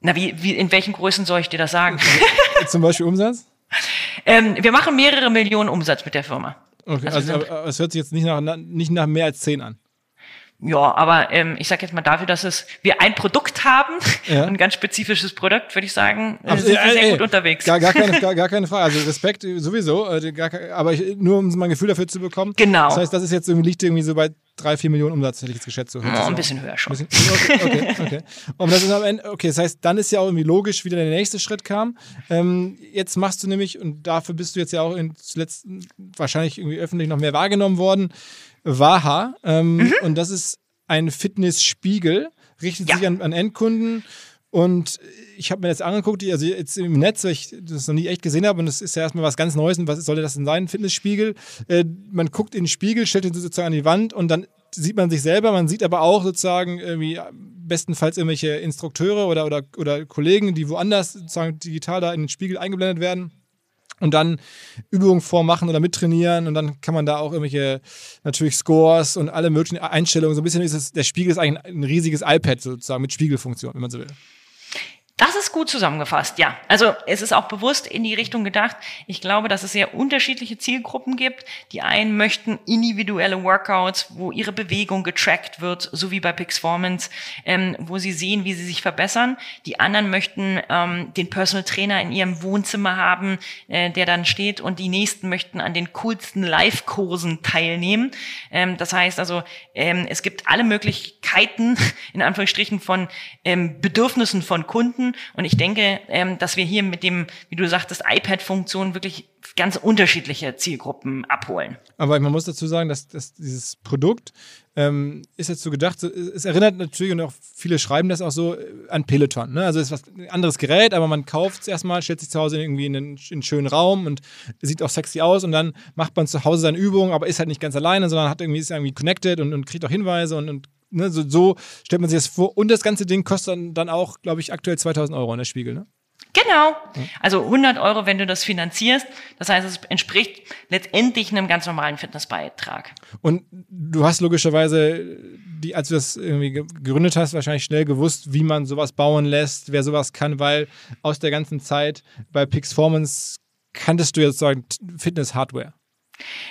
Na, wie, wie, in welchen Größen soll ich dir das sagen? Zum Beispiel Umsatz? ähm, wir machen mehrere Millionen Umsatz mit der Firma. Okay, also, also es hört sich jetzt nicht nach, nicht nach mehr als zehn an. Ja, aber ähm, ich sage jetzt mal dafür, dass es wir ein Produkt haben, ja. ein ganz spezifisches Produkt, würde ich sagen, äh, sind wir sehr ey, gut unterwegs. Gar, gar, keine, gar, gar keine Frage. Also Respekt sowieso, äh, gar, aber ich, nur um mal ein Gefühl dafür zu bekommen. Genau. Das heißt, das ist jetzt irgendwie liegt irgendwie so bei drei, vier Millionen Umsatz, hätte ich jetzt geschätzt. So. Ja, ein bisschen höher schon. Bisschen, okay, okay, okay. Und das ist am Ende, okay, das heißt, dann ist ja auch irgendwie logisch, wie der nächste Schritt kam. Ähm, jetzt machst du nämlich, und dafür bist du jetzt ja auch in zuletzt wahrscheinlich irgendwie öffentlich noch mehr wahrgenommen worden, Waha. Ähm, mhm. Und das ist ein Fitnessspiegel, richtet ja. sich an, an Endkunden. Und ich habe mir das angeguckt, also jetzt im Netz, weil ich das noch nie echt gesehen habe, und das ist ja erstmal was ganz Neues. Und was sollte das denn sein? Ein Fitnessspiegel. Äh, man guckt in den Spiegel, stellt ihn sozusagen an die Wand und dann sieht man sich selber. Man sieht aber auch sozusagen irgendwie bestenfalls irgendwelche Instrukteure oder, oder, oder Kollegen, die woanders sozusagen digital da in den Spiegel eingeblendet werden und dann Übungen vormachen oder mittrainieren und dann kann man da auch irgendwelche natürlich Scores und alle möglichen Einstellungen. So ein bisschen ist es, der Spiegel ist eigentlich ein riesiges iPad sozusagen mit Spiegelfunktion, wenn man so will. Das ist gut zusammengefasst, ja. Also es ist auch bewusst in die Richtung gedacht. Ich glaube, dass es sehr unterschiedliche Zielgruppen gibt. Die einen möchten individuelle Workouts, wo ihre Bewegung getrackt wird, so wie bei Pixformance, ähm, wo sie sehen, wie sie sich verbessern. Die anderen möchten ähm, den Personal Trainer in ihrem Wohnzimmer haben, äh, der dann steht. Und die nächsten möchten an den coolsten Live-Kursen teilnehmen. Ähm, das heißt also, ähm, es gibt alle Möglichkeiten, in Anführungsstrichen, von ähm, Bedürfnissen von Kunden Kunden. Und ich denke, ähm, dass wir hier mit dem, wie du sagtest, iPad-Funktion wirklich ganz unterschiedliche Zielgruppen abholen. Aber man muss dazu sagen, dass, dass dieses Produkt ähm, ist jetzt so gedacht, es erinnert natürlich und auch viele schreiben das auch so äh, an Peloton. Ne? Also es ist was ein anderes Gerät, aber man kauft es erstmal, stellt sich zu Hause irgendwie in einen, in einen, schönen Raum und sieht auch sexy aus und dann macht man zu Hause seine Übungen, aber ist halt nicht ganz alleine, sondern hat irgendwie, ist irgendwie connected und, und kriegt auch Hinweise und, und ne, so, so, stellt man sich das vor. Und das ganze Ding kostet dann, auch, glaube ich, aktuell 2000 Euro in der Spiegel, ne? Genau. Also 100 Euro, wenn du das finanzierst. Das heißt, es entspricht letztendlich einem ganz normalen Fitnessbeitrag. Und du hast logischerweise, die, als du das irgendwie gegründet hast, wahrscheinlich schnell gewusst, wie man sowas bauen lässt, wer sowas kann, weil aus der ganzen Zeit bei Pixformance kanntest du jetzt sagen Fitness-Hardware.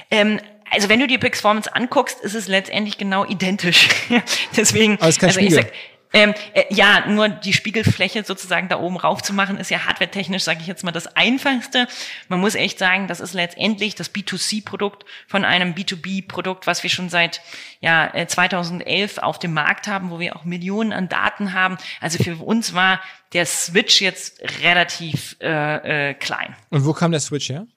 Ähm, also wenn du die Performance anguckst, ist es letztendlich genau identisch. Deswegen, Aber es ist kein also Spiegel. sag, ähm, äh, ja, nur die Spiegelfläche sozusagen da oben rauf zu machen, ist ja hardwaretechnisch, sage ich jetzt mal, das Einfachste. Man muss echt sagen, das ist letztendlich das B2C-Produkt von einem B2B-Produkt, was wir schon seit ja, äh, 2011 auf dem Markt haben, wo wir auch Millionen an Daten haben. Also für uns war der Switch jetzt relativ äh, äh, klein. Und wo kam der Switch her?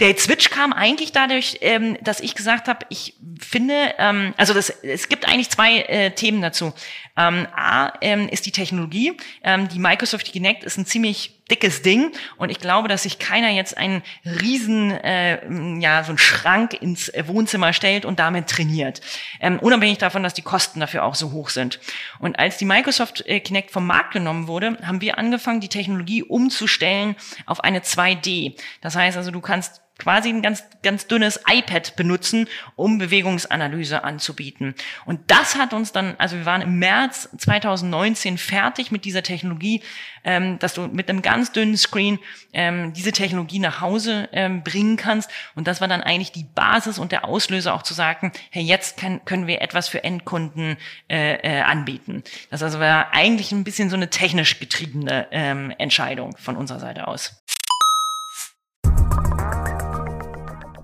Der Switch kam eigentlich dadurch, ähm, dass ich gesagt habe, ich finde, ähm, also das, es gibt eigentlich zwei äh, Themen dazu. Ähm, A ähm, ist die Technologie. Ähm, die Microsoft Kinect ist ein ziemlich dickes Ding und ich glaube, dass sich keiner jetzt einen riesen, äh, ja, so einen Schrank ins Wohnzimmer stellt und damit trainiert. Ähm, unabhängig davon, dass die Kosten dafür auch so hoch sind. Und als die Microsoft äh, Kinect vom Markt genommen wurde, haben wir angefangen, die Technologie umzustellen auf eine 2D. Das heißt also, du kannst quasi ein ganz, ganz dünnes iPad benutzen, um Bewegungsanalyse anzubieten. Und das hat uns dann, also wir waren im März 2019 fertig mit dieser Technologie, ähm, dass du mit einem ganz dünnen Screen ähm, diese Technologie nach Hause ähm, bringen kannst. Und das war dann eigentlich die Basis und der Auslöser auch zu sagen, hey, jetzt kann, können wir etwas für Endkunden äh, äh, anbieten. Das also war eigentlich ein bisschen so eine technisch getriebene ähm, Entscheidung von unserer Seite aus.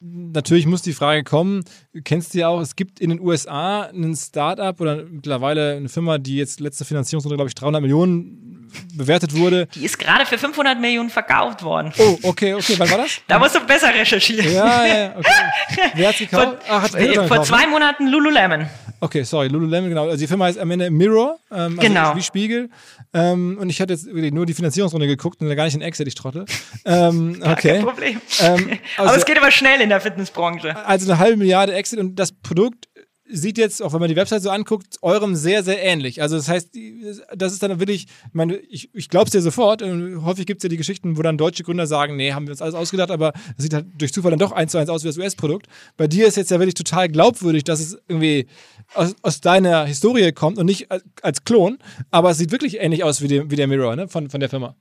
Natürlich muss die Frage kommen, du kennst du ja auch, es gibt in den USA ein Startup oder mittlerweile eine Firma, die jetzt letzte Finanzierungsrunde, glaube ich, 300 Millionen bewertet wurde. Die ist gerade für 500 Millionen verkauft worden. Oh, okay, okay, wann war das? Da musst du besser recherchieren. Ja, ja, okay. Wer hat's gekauft? Vor, Ach, hat's äh, vor gekauft, zwei ne? Monaten Lululemon. Okay, sorry, Lululemon, genau. Also die Firma heißt am Ende Mirror, ähm, also Genau. wie Spiegel. Ähm, und ich hatte jetzt wirklich nur die Finanzierungsrunde geguckt und gar nicht in Excel, ich Trottel. Ähm, okay. Kein Problem. Ähm, Aber also- es geht aber schnell in der Fitnessbranche. Also eine halbe Milliarde Exit und das Produkt sieht jetzt, auch wenn man die Website so anguckt, eurem sehr, sehr ähnlich. Also das heißt, das ist dann wirklich, ich meine, ich, ich glaube es dir sofort. Und häufig gibt es ja die Geschichten, wo dann deutsche Gründer sagen, nee, haben wir uns alles ausgedacht, aber das sieht halt durch Zufall dann doch eins zu eins aus wie das US-Produkt. Bei dir ist jetzt ja wirklich total glaubwürdig, dass es irgendwie aus, aus deiner Historie kommt und nicht als, Klon, aber es sieht wirklich ähnlich aus wie, die, wie der Mirror ne? von, von der Firma.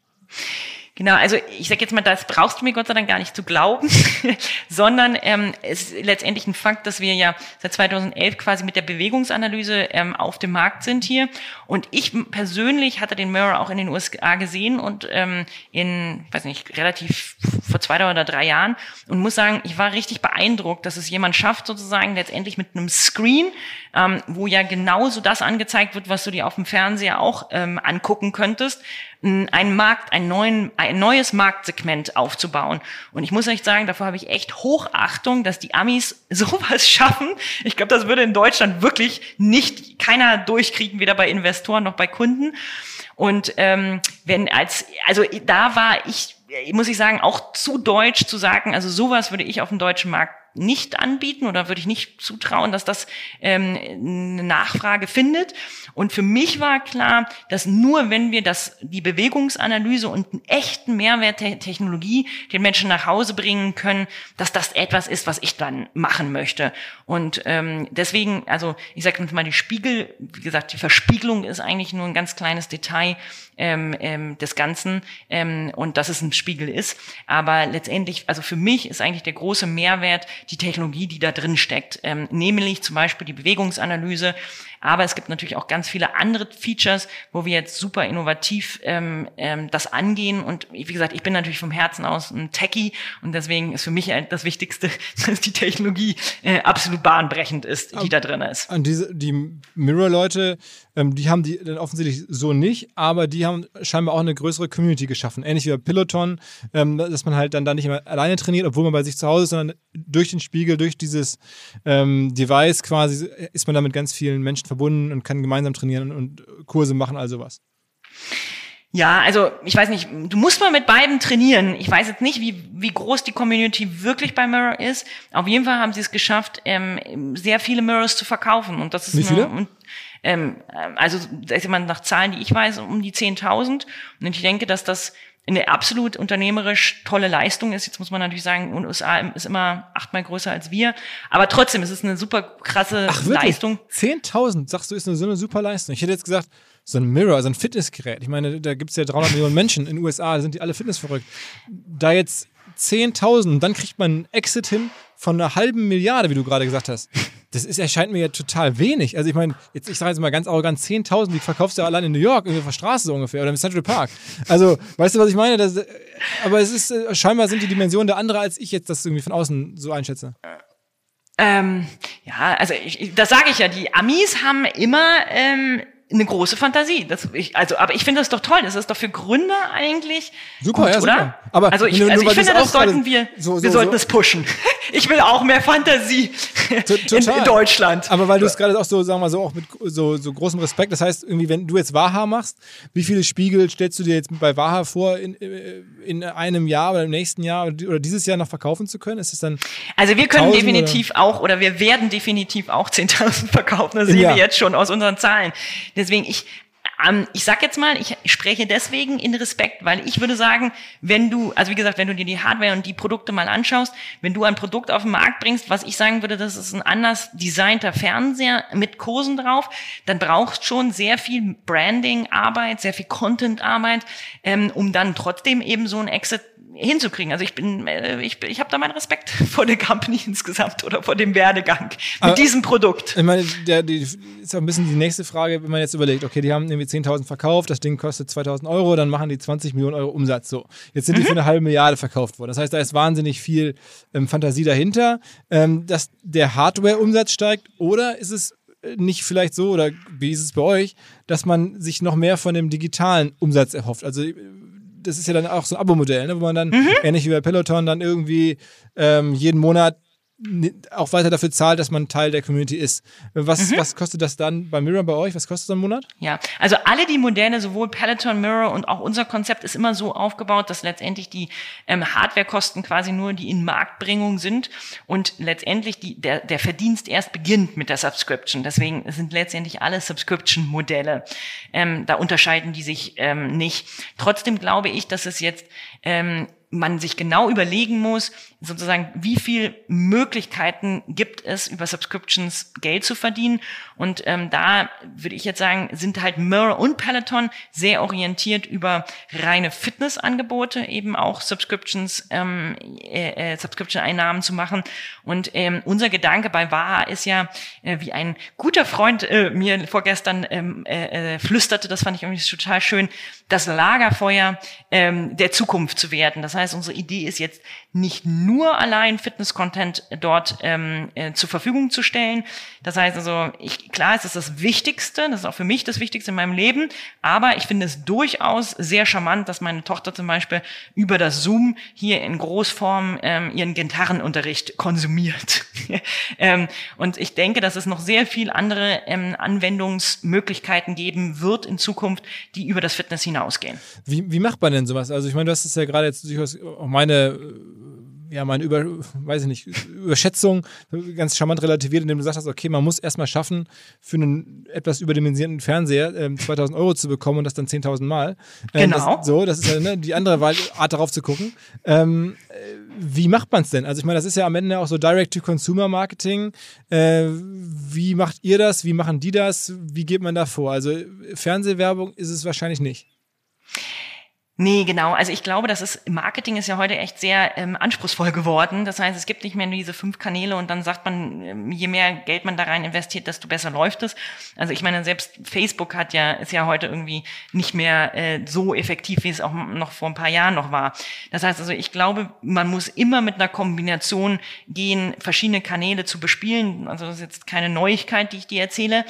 Genau, also ich sag jetzt mal, das brauchst du mir Gott sei Dank gar nicht zu glauben, sondern ähm, es ist letztendlich ein Fakt, dass wir ja seit 2011 quasi mit der Bewegungsanalyse ähm, auf dem Markt sind hier. Und ich persönlich hatte den Mirror auch in den USA gesehen und ähm, in, weiß nicht, relativ vor zwei oder drei Jahren und muss sagen, ich war richtig beeindruckt, dass es jemand schafft, sozusagen letztendlich mit einem Screen, ähm, wo ja genauso das angezeigt wird, was du dir auf dem Fernseher auch ähm, angucken könntest, einen Markt, einen neuen, ein neues Marktsegment aufzubauen. Und ich muss echt sagen, davor habe ich echt Hochachtung, dass die Amis sowas schaffen. Ich glaube, das würde in Deutschland wirklich nicht keiner durchkriegen, weder bei Investoren noch bei Kunden. Und ähm, wenn als, also da war ich, muss ich sagen, auch zu deutsch zu sagen, also sowas würde ich auf dem deutschen Markt nicht anbieten oder würde ich nicht zutrauen, dass das ähm, eine Nachfrage findet. Und für mich war klar, dass nur wenn wir das, die Bewegungsanalyse und einen echten Mehrwert der Technologie den Menschen nach Hause bringen können, dass das etwas ist, was ich dann machen möchte. Und ähm, deswegen, also ich sage mal, die Spiegel, wie gesagt, die Verspiegelung ist eigentlich nur ein ganz kleines Detail ähm, ähm, des Ganzen ähm, und dass es ein Spiegel ist. Aber letztendlich, also für mich ist eigentlich der große Mehrwert die Technologie, die da drin steckt, ähm, nämlich zum Beispiel die Bewegungsanalyse. Aber es gibt natürlich auch ganz viele andere Features, wo wir jetzt super innovativ ähm, ähm, das angehen. Und wie gesagt, ich bin natürlich vom Herzen aus ein Techie und deswegen ist für mich das Wichtigste, dass die Technologie äh, absolut bahnbrechend ist, die da drin ist. Und diese, die Mirror-Leute, ähm, die haben die dann offensichtlich so nicht, aber die haben scheinbar auch eine größere Community geschaffen. Ähnlich wie bei Peloton, ähm, dass man halt dann da nicht immer alleine trainiert, obwohl man bei sich zu Hause ist, sondern durch den Spiegel, durch dieses ähm, Device quasi ist man da mit ganz vielen Menschen verbunden und kann gemeinsam trainieren und Kurse machen, all sowas. Ja, also ich weiß nicht, du musst mal mit beiden trainieren. Ich weiß jetzt nicht, wie, wie groß die Community wirklich bei Mirror ist. Auf jeden Fall haben sie es geschafft, ähm, sehr viele Mirrors zu verkaufen. Und das ist wie viele? Eine, ähm, also da ist jemand nach Zahlen, die ich weiß, um die 10.000. Und ich denke, dass das eine absolut unternehmerisch tolle Leistung ist. Jetzt muss man natürlich sagen, USA ist immer achtmal größer als wir. Aber trotzdem, es ist eine super krasse Ach, wirklich? Leistung. 10.000, sagst du, ist eine, so eine super Leistung. Ich hätte jetzt gesagt, so ein Mirror, so ein Fitnessgerät. Ich meine, da gibt es ja 300 Millionen Menschen in den USA, sind die alle fitnessverrückt. Da jetzt 10.000, dann kriegt man einen Exit hin von einer halben Milliarde, wie du gerade gesagt hast. Das ist, erscheint mir ja total wenig. Also ich meine, jetzt, ich sage jetzt mal ganz arrogant, 10.000, die verkaufst du ja allein in New York, irgendwie auf der Straße so ungefähr, oder im Central Park. Also, weißt du, was ich meine? Das, aber es ist, äh, scheinbar sind die Dimensionen der andere, als ich jetzt das irgendwie von außen so einschätze. Ähm, ja, also ich, das sage ich ja, die Amis haben immer ähm, eine große Fantasie. Das, ich, also, aber ich finde das doch toll. Das ist doch für Gründer eigentlich Super, gut, ja, oder? super. Aber also ich, nur- also nur ich weil finde, das sollten wir, so- so- wir sollten so- es pushen. Ich will auch mehr Fantasie in, in Deutschland. Aber weil du es gerade auch so, sagen wir mal so, auch mit so, so großem Respekt, das heißt, irgendwie, wenn du jetzt Waha machst, wie viele Spiegel stellst du dir jetzt bei Waha vor, in, äh, in einem Jahr oder im nächsten Jahr oder oder dieses Jahr noch verkaufen zu können? Ist es dann, Also wir können 1000 definitiv auch oder wir werden definitiv auch 10.000 verkaufen. Das sehen Jahr. wir jetzt schon aus unseren Zahlen. Deswegen ich ähm, ich sag jetzt mal, ich spreche deswegen in Respekt, weil ich würde sagen, wenn du, also wie gesagt, wenn du dir die Hardware und die Produkte mal anschaust, wenn du ein Produkt auf den Markt bringst, was ich sagen würde, das ist ein anders designter Fernseher mit Kursen drauf, dann brauchst schon sehr viel Branding-Arbeit, sehr viel Content-Arbeit, ähm, um dann trotzdem eben so ein Exit hinzukriegen. Also ich bin, äh, ich, ich habe da meinen Respekt vor der Company insgesamt oder vor dem Werdegang mit Aber- diesem Produkt. ich meine, der, die ist auch ein bisschen die nächste Frage, wenn man jetzt überlegt, okay, die haben irgendwie 10.000 verkauft, das Ding kostet 2.000 Euro, dann machen die 20 Millionen Euro Umsatz. So, jetzt sind die für eine halbe Milliarde verkauft worden. Das heißt, da ist wahnsinnig viel ähm, Fantasie dahinter, ähm, dass der Hardware-Umsatz steigt oder ist es äh, nicht vielleicht so, oder wie ist es bei euch, dass man sich noch mehr von dem digitalen Umsatz erhofft? Also äh, das ist ja dann auch so ein Abo-Modell, ne, wo man dann, ähnlich wie bei Peloton, dann irgendwie ähm, jeden Monat auch weiter dafür zahlt, dass man Teil der Community ist. Was, was kostet das dann bei Mirror bei euch? Was kostet das im Monat? Ja, also alle die Modelle, sowohl Peloton, Mirror und auch unser Konzept ist immer so aufgebaut, dass letztendlich die ähm, Hardwarekosten quasi nur die in Marktbringung sind und letztendlich die, der, der Verdienst erst beginnt mit der Subscription. Deswegen sind letztendlich alle Subscription-Modelle. Ähm, da unterscheiden die sich ähm, nicht. Trotzdem glaube ich, dass es jetzt ähm, man sich genau überlegen muss, sozusagen, wie viel Möglichkeiten gibt es, über Subscriptions Geld zu verdienen. Und ähm, da würde ich jetzt sagen, sind halt Mirror und Peloton sehr orientiert über reine Fitnessangebote, eben auch Subscriptions, ähm, äh, äh, Subscription-Einnahmen zu machen. Und ähm, unser Gedanke bei Waha ist ja, äh, wie ein guter Freund äh, mir vorgestern ähm, äh, äh, flüsterte, das fand ich irgendwie total schön, das Lagerfeuer ähm, der Zukunft zu werden. Das heißt, unsere Idee ist jetzt nicht nur allein Fitness-Content dort ähm, äh, zur Verfügung zu stellen. Das heißt also, ich, klar, es ist das Wichtigste, das ist auch für mich das Wichtigste in meinem Leben, aber ich finde es durchaus sehr charmant, dass meine Tochter zum Beispiel über das Zoom hier in Großform ähm, ihren Gitarrenunterricht konsumiert. ähm, und ich denke, dass es noch sehr viel andere ähm, Anwendungsmöglichkeiten geben wird in Zukunft, die über das Fitness hinausgehen. Wie, wie macht man denn sowas? Also ich meine, du hast es ja gerade jetzt durchaus auch meine, äh, ja, meine Über, weiß ich nicht, Überschätzung ganz charmant relativiert, indem du sagst, okay, man muss erstmal schaffen, für einen etwas überdimensionierten Fernseher ähm, 2000 Euro zu bekommen und das dann 10.000 Mal. Ähm, Genau. Das, so, das ist ja ne, die andere Art darauf zu gucken. Ähm, äh, wie macht man es denn? Also ich meine, das ist ja am Ende auch so Direct-to-Consumer-Marketing. Äh, wie macht ihr das? Wie machen die das? Wie geht man da vor? Also Fernsehwerbung ist es wahrscheinlich nicht. Nee, genau. Also ich glaube, das ist Marketing ist ja heute echt sehr ähm, anspruchsvoll geworden. Das heißt, es gibt nicht mehr nur diese fünf Kanäle und dann sagt man, ähm, je mehr Geld man da rein investiert, desto besser läuft es. Also ich meine, selbst Facebook hat ja ist ja heute irgendwie nicht mehr äh, so effektiv, wie es auch noch vor ein paar Jahren noch war. Das heißt also, ich glaube, man muss immer mit einer Kombination gehen, verschiedene Kanäle zu bespielen. Also das ist jetzt keine Neuigkeit, die ich dir erzähle.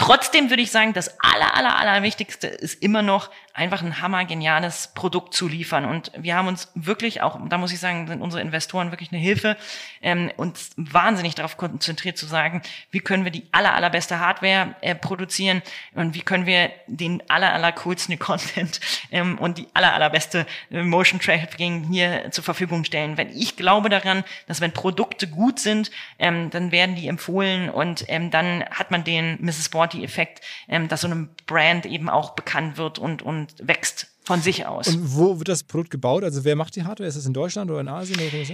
Trotzdem würde ich sagen, das aller, aller, aller Wichtigste ist immer noch einfach ein hammergeniales Produkt zu liefern. Und wir haben uns wirklich auch, da muss ich sagen, sind unsere Investoren wirklich eine Hilfe, ähm, uns wahnsinnig darauf konzentriert zu sagen, wie können wir die aller, allerbeste Hardware äh, produzieren und wie können wir den aller, aller coolsten Content ähm, und die aller, allerbeste äh, Motion Tracking hier zur Verfügung stellen. Wenn ich glaube daran, dass wenn Produkte gut sind, ähm, dann werden die empfohlen und ähm, dann hat man den Mrs. Sporty-Effekt, ähm, dass so eine Brand eben auch bekannt wird und, und und wächst von sich aus. Und wo wird das Produkt gebaut? Also wer macht die Hardware? Ist das in Deutschland oder in Asien oder was?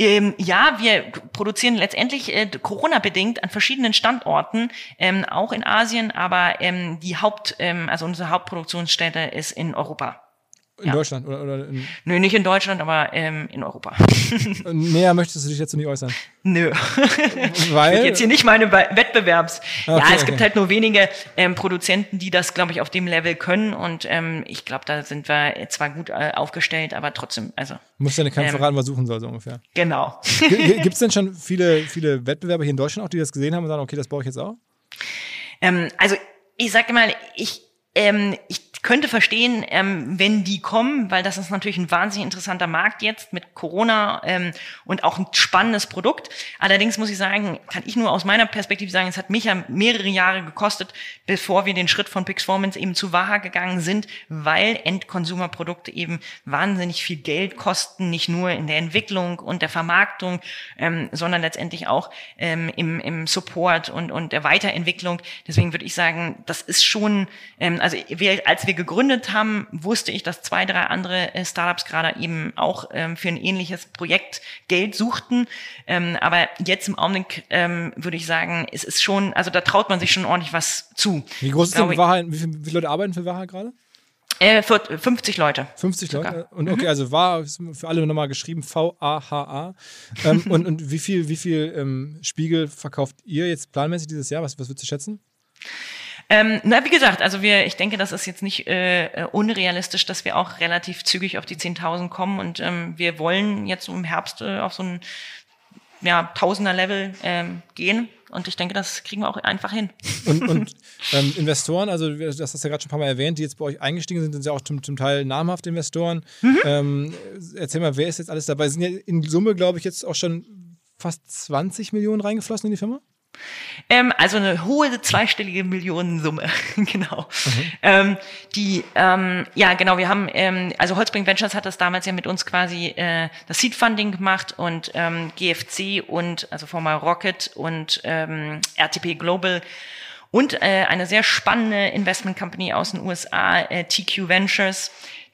Ähm, ja, wir produzieren letztendlich äh, Corona-bedingt an verschiedenen Standorten, ähm, auch in Asien, aber ähm, die Haupt, ähm, also unsere Hauptproduktionsstätte ist in Europa. In ja. Deutschland oder, oder in Nö, nicht in Deutschland, aber ähm, in Europa. Näher möchtest du dich jetzt nicht äußern? Nö. Weil? Ich jetzt hier nicht meine Wettbewerbs. Okay, ja, es gibt halt nur wenige ähm, Produzenten, die das, glaube ich, auf dem Level können. Und ähm, ich glaube, da sind wir zwar gut äh, aufgestellt, aber trotzdem, also. Muss ja keinem ähm, verraten, was suchen soll, so ungefähr. Genau. gibt es denn schon viele, viele Wettbewerber hier in Deutschland auch, die das gesehen haben und sagen, okay, das baue ich jetzt auch? Ähm, also ich sage mal, ich, ähm, ich könnte verstehen, ähm, wenn die kommen, weil das ist natürlich ein wahnsinnig interessanter Markt jetzt mit Corona ähm, und auch ein spannendes Produkt. Allerdings muss ich sagen, kann ich nur aus meiner Perspektive sagen, es hat mich ja mehrere Jahre gekostet, bevor wir den Schritt von Pixformance eben zu Waha gegangen sind, weil Endkonsumerprodukte eben wahnsinnig viel Geld kosten, nicht nur in der Entwicklung und der Vermarktung, ähm, sondern letztendlich auch ähm, im, im Support und, und der Weiterentwicklung. Deswegen würde ich sagen, das ist schon, ähm, also wir als wir gegründet haben, wusste ich, dass zwei, drei andere äh, Startups gerade eben auch ähm, für ein ähnliches Projekt Geld suchten. Ähm, aber jetzt im Augenblick ähm, würde ich sagen, es ist schon, also da traut man sich schon ordentlich was zu. Wie groß ist denn Wahrheit? Wie, viele, Leute arbeiten für Wahrheit gerade? Äh, 50 Leute. 50 circa. Leute? Und okay, mhm. also war für alle nochmal geschrieben V-A-H-A. ähm, und, und wie viel, wie viel ähm, Spiegel verkauft ihr jetzt planmäßig dieses Jahr? Was, was würdest du schätzen? Ähm, na, wie gesagt, also wir, ich denke, das ist jetzt nicht äh, äh unrealistisch, dass wir auch relativ zügig auf die 10.000 kommen und ähm, wir wollen jetzt im Herbst äh, auf so ein ja, Tausender-Level ähm, gehen. Und ich denke, das kriegen wir auch einfach hin. Und, und ähm, Investoren, also das hast du ja gerade schon ein paar Mal erwähnt, die jetzt bei euch eingestiegen sind, sind ja auch zum, zum Teil namhafte Investoren. Mhm. Ähm, erzähl mal, wer ist jetzt alles dabei? Sind ja in Summe, glaube ich, jetzt auch schon fast 20 Millionen reingeflossen in die Firma? Ähm, also eine hohe zweistellige Millionensumme, genau. Mhm. Ähm, die, ähm, ja genau, wir haben, ähm, also Holzbring Ventures hat das damals ja mit uns quasi äh, das Seed Funding gemacht und ähm, GFC und also former Rocket und ähm, RTP Global und äh, eine sehr spannende Investment Company aus den USA, äh, TQ Ventures,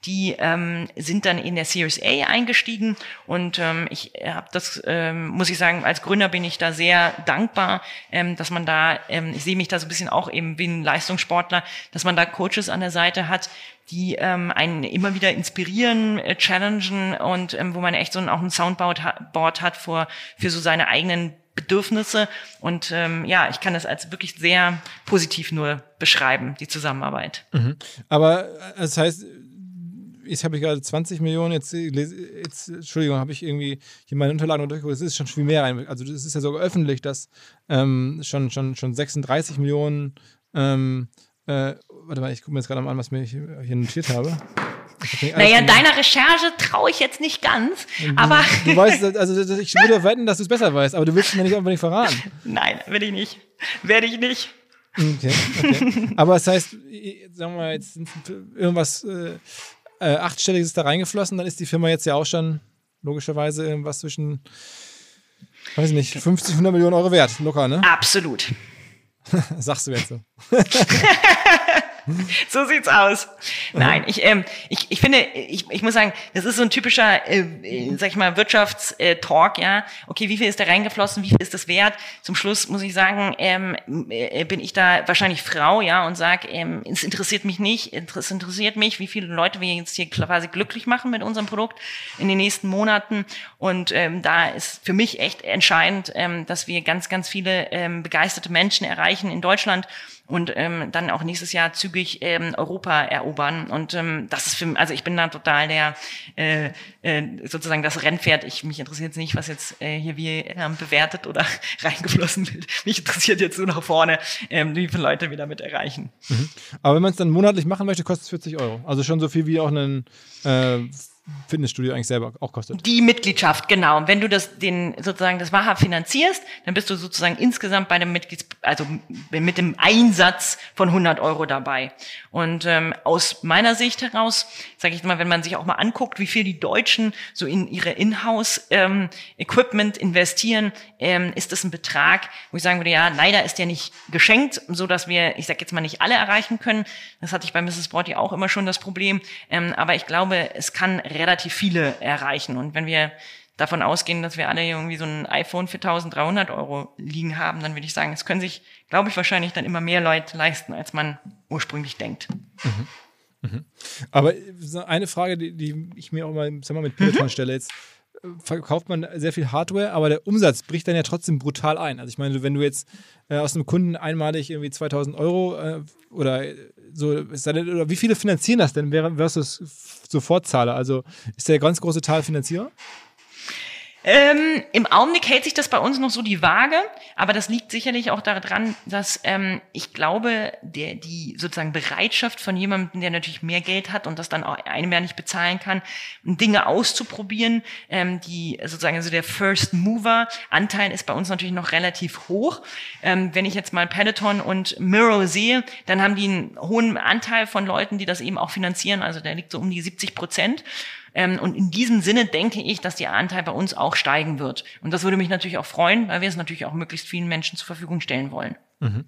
die ähm, sind dann in der Series A eingestiegen und ähm, ich habe das, ähm, muss ich sagen, als Gründer bin ich da sehr dankbar, ähm, dass man da, ähm, ich sehe mich da so ein bisschen auch eben wie ein Leistungssportler, dass man da Coaches an der Seite hat, die ähm, einen immer wieder inspirieren, äh, challengen und ähm, wo man echt so ein, auch ein Soundboard hat, für, für so seine eigenen Bedürfnisse. Und ähm, ja, ich kann das als wirklich sehr positiv nur beschreiben, die Zusammenarbeit. Mhm. Aber äh, das heißt, jetzt habe ich gerade 20 Millionen, jetzt, jetzt Entschuldigung, habe ich irgendwie hier meine Unterlagen durchgeguckt, es ist schon viel mehr. Also es ist ja sogar öffentlich, dass ähm, schon, schon, schon 36 Millionen, ähm, äh, warte mal, ich gucke mir jetzt gerade mal an, was ich hier notiert habe. Naja, deiner Recherche traue ich jetzt nicht ganz, du, aber. Du weißt, also ich würde wetten, dass du es besser weißt, aber du willst mir nicht unbedingt verraten. Nein, will ich nicht. Werde ich nicht. Okay, okay. Aber das heißt, sagen wir mal, jetzt irgendwas äh, äh, achtstelliges ist da reingeflossen, dann ist die Firma jetzt ja auch schon logischerweise irgendwas zwischen, weiß nicht, 50, 100 Millionen Euro wert. Locker, ne? Absolut. Sagst du jetzt so. so sieht's aus. Nein, ich, ähm, ich, ich finde, ich, ich muss sagen, das ist so ein typischer, äh, äh sag ich mal, Wirtschaftstalk, ja. Okay, wie viel ist da reingeflossen, wie viel ist das wert? Zum Schluss muss ich sagen, ähm, äh, bin ich da wahrscheinlich Frau, ja, und sag, ähm, es interessiert mich nicht, es interessiert mich, wie viele Leute wir jetzt hier quasi glücklich machen mit unserem Produkt in den nächsten Monaten. Und ähm, da ist für mich echt entscheidend, ähm, dass wir ganz, ganz viele ähm, begeisterte Menschen erreichen in Deutschland und ähm, dann auch nächstes Jahr zügig ähm, Europa erobern. Und ähm, das ist für mich, also ich bin da total der äh, äh, sozusagen das Rennpferd. Ich mich interessiert jetzt nicht, was jetzt äh, hier wie ähm, bewertet oder reingeflossen wird. Mich interessiert jetzt nur nach vorne, ähm, wie viele Leute wir damit erreichen. Mhm. Aber wenn man es dann monatlich machen möchte, kostet es 40 Euro. Also schon so viel wie auch ein äh, Fitnessstudio eigentlich selber auch kostet. Die Mitgliedschaft, genau. Und wenn du das, den, sozusagen das Wahrhaft finanzierst, dann bist du sozusagen insgesamt bei dem Mitglieds, also mit dem Einsatz von 100 Euro dabei. Und ähm, aus meiner Sicht heraus, sage ich mal, wenn man sich auch mal anguckt, wie viel die Deutschen so in ihre Inhouse-Equipment ähm, investieren, ähm, ist das ein Betrag, wo ich sagen würde, ja, leider ist der nicht geschenkt, so dass wir, ich sage jetzt mal, nicht alle erreichen können. Das hatte ich bei Mrs. Brody auch immer schon das Problem. Ähm, aber ich glaube, es kann relativ viele erreichen. Und wenn wir davon ausgehen, dass wir alle irgendwie so ein iPhone für 1300 Euro liegen haben, dann würde ich sagen, es können sich, glaube ich, wahrscheinlich dann immer mehr Leute leisten, als man ursprünglich denkt. Mhm. Mhm. Aber eine Frage, die, die, ich mir auch mal, sag mal mit Peloton mhm. stelle, jetzt verkauft man sehr viel Hardware, aber der Umsatz bricht dann ja trotzdem brutal ein. Also ich meine, wenn du jetzt äh, aus einem Kunden einmalig irgendwie 2000 Euro äh, oder so, oder wie viele finanzieren das denn versus Sofortzahler? Also ist der ganz große Teil Finanzierer? Ähm, Im Augenblick hält sich das bei uns noch so die Waage, aber das liegt sicherlich auch daran, dass ähm, ich glaube, der, die sozusagen Bereitschaft von jemandem, der natürlich mehr Geld hat und das dann auch einem ja nicht bezahlen kann, Dinge auszuprobieren, ähm, die sozusagen also der First Mover Anteil ist bei uns natürlich noch relativ hoch. Ähm, wenn ich jetzt mal Peloton und Miro sehe, dann haben die einen hohen Anteil von Leuten, die das eben auch finanzieren, also der liegt so um die 70 Prozent. Ähm, und in diesem Sinne denke ich, dass der Anteil bei uns auch steigen wird. Und das würde mich natürlich auch freuen, weil wir es natürlich auch möglichst vielen Menschen zur Verfügung stellen wollen. Mhm.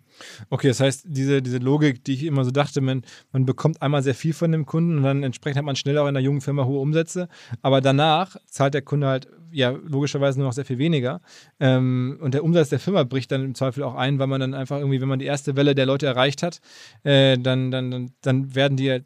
Okay, das heißt, diese, diese Logik, die ich immer so dachte, man, man bekommt einmal sehr viel von dem Kunden und dann entsprechend hat man schnell auch in einer jungen Firma hohe Umsätze, aber danach zahlt der Kunde halt ja logischerweise nur noch sehr viel weniger ähm, und der Umsatz der Firma bricht dann im Zweifel auch ein, weil man dann einfach irgendwie, wenn man die erste Welle der Leute erreicht hat, äh, dann, dann, dann, dann werden die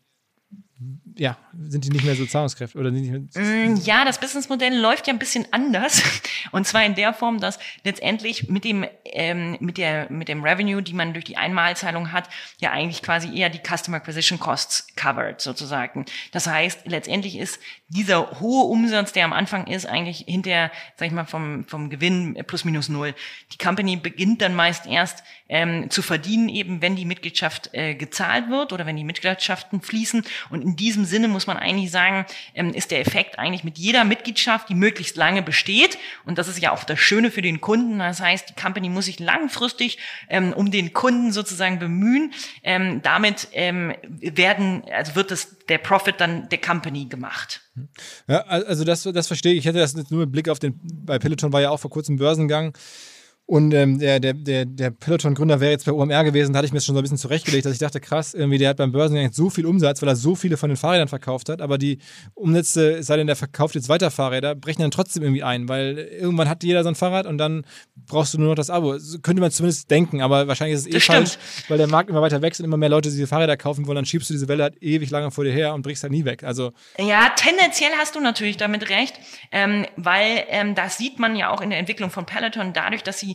ja, sind die nicht mehr so zahlungskräftig oder nicht mm, Ja, das Businessmodell läuft ja ein bisschen anders und zwar in der Form, dass letztendlich mit dem ähm, mit der mit dem Revenue, die man durch die Einmalzahlung hat, ja eigentlich quasi eher die Customer Acquisition Costs covered sozusagen. Das heißt, letztendlich ist dieser hohe Umsatz, der am Anfang ist, eigentlich hinter, sag ich mal, vom vom Gewinn plus minus null. Die Company beginnt dann meist erst ähm, zu verdienen, eben wenn die Mitgliedschaft äh, gezahlt wird oder wenn die Mitgliedschaften fließen und in diesem Sinne muss man eigentlich sagen, ähm, ist der Effekt eigentlich mit jeder Mitgliedschaft, die möglichst lange besteht. Und das ist ja auch das Schöne für den Kunden. Das heißt, die Company muss sich langfristig ähm, um den Kunden sozusagen bemühen. Ähm, damit werden, also wird das, der Profit dann der Company gemacht. Ja, also das, das verstehe ich. Ich hätte das nur mit Blick auf den, bei Peloton war ja auch vor kurzem Börsengang. Und ähm, der, der, der, der Peloton-Gründer wäre jetzt bei OMR gewesen, da hatte ich mir schon so ein bisschen zurechtgelegt, dass ich dachte, krass, irgendwie, der hat beim Börsengang so viel Umsatz, weil er so viele von den Fahrrädern verkauft hat, aber die Umsätze, es sei denn, der verkauft jetzt weiter Fahrräder, brechen dann trotzdem irgendwie ein, weil irgendwann hat jeder so ein Fahrrad und dann brauchst du nur noch das Abo. So könnte man zumindest denken, aber wahrscheinlich ist es eh das falsch, weil der Markt immer weiter wächst und immer mehr Leute diese Fahrräder kaufen wollen, dann schiebst du diese Welle halt ewig lange vor dir her und brichst halt nie weg. Also ja, tendenziell hast du natürlich damit recht, ähm, weil ähm, das sieht man ja auch in der Entwicklung von Peloton dadurch, dass sie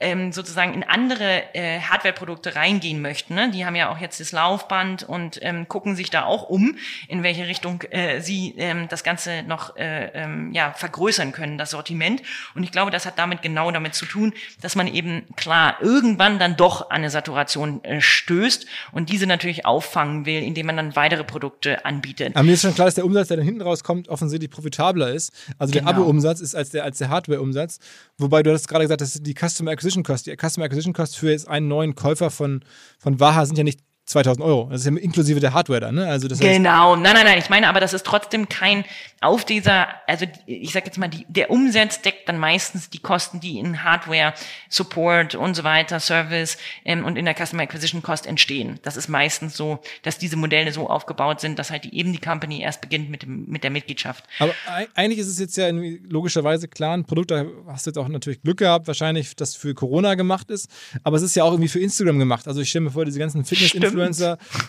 ähm, sozusagen in andere äh, Hardware-Produkte reingehen möchten. Ne? Die haben ja auch jetzt das Laufband und ähm, gucken sich da auch um, in welche Richtung äh, sie ähm, das Ganze noch äh, ähm, ja, vergrößern können, das Sortiment. Und ich glaube, das hat damit genau damit zu tun, dass man eben klar irgendwann dann doch an eine Saturation äh, stößt und diese natürlich auffangen will, indem man dann weitere Produkte anbietet. Aber mir ist schon klar, dass der Umsatz, der dann hinten rauskommt, offensichtlich profitabler ist. Also genau. der Abo-Umsatz ist als der, als der Hardware-Umsatz. Wobei du hast gerade gesagt, dass die Customer Acquisition Acquisition Cost. Die Customer Acquisition Cost für jetzt einen neuen Käufer von, von Waha sind ja nicht 2000 Euro. Das ist ja inklusive der Hardware dann, ne? Also das genau, nein, nein, nein. Ich meine, aber das ist trotzdem kein, auf dieser, also ich sage jetzt mal, die, der Umsatz deckt dann meistens die Kosten, die in Hardware, Support und so weiter, Service ähm, und in der Customer Acquisition Cost entstehen. Das ist meistens so, dass diese Modelle so aufgebaut sind, dass halt die, eben die Company erst beginnt mit, dem, mit der Mitgliedschaft. Aber eigentlich ist es jetzt ja logischerweise klar ein Produkt, da hast du jetzt auch natürlich Glück gehabt, wahrscheinlich, das für Corona gemacht ist, aber es ist ja auch irgendwie für Instagram gemacht. Also ich stelle mir vor, diese ganzen Fitness-Influencer,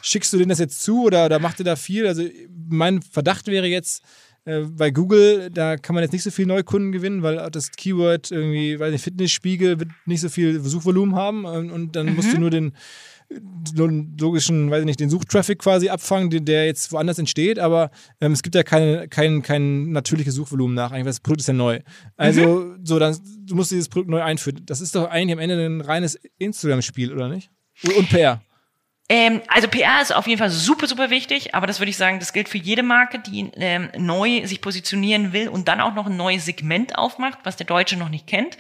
schickst du denen das jetzt zu oder, oder macht ihr da viel? Also mein Verdacht wäre jetzt, äh, bei Google, da kann man jetzt nicht so viel Neukunden gewinnen, weil das Keyword irgendwie, weiß nicht, Fitnessspiegel wird nicht so viel Suchvolumen haben und, und dann mhm. musst du mhm. nur den logischen, weiß ich nicht, den Suchtraffic quasi abfangen, den, der jetzt woanders entsteht, aber ähm, es gibt ja keine, kein, kein natürliches Suchvolumen nach, eigentlich, weil das Produkt ist ja neu. Also, mhm. so, dann, du musst dieses Produkt neu einführen. Das ist doch eigentlich am Ende ein reines Instagram-Spiel, oder nicht? Und PR. Ähm, also PR ist auf jeden Fall super, super wichtig, aber das würde ich sagen, das gilt für jede Marke, die ähm, neu sich positionieren will und dann auch noch ein neues Segment aufmacht, was der Deutsche noch nicht kennt.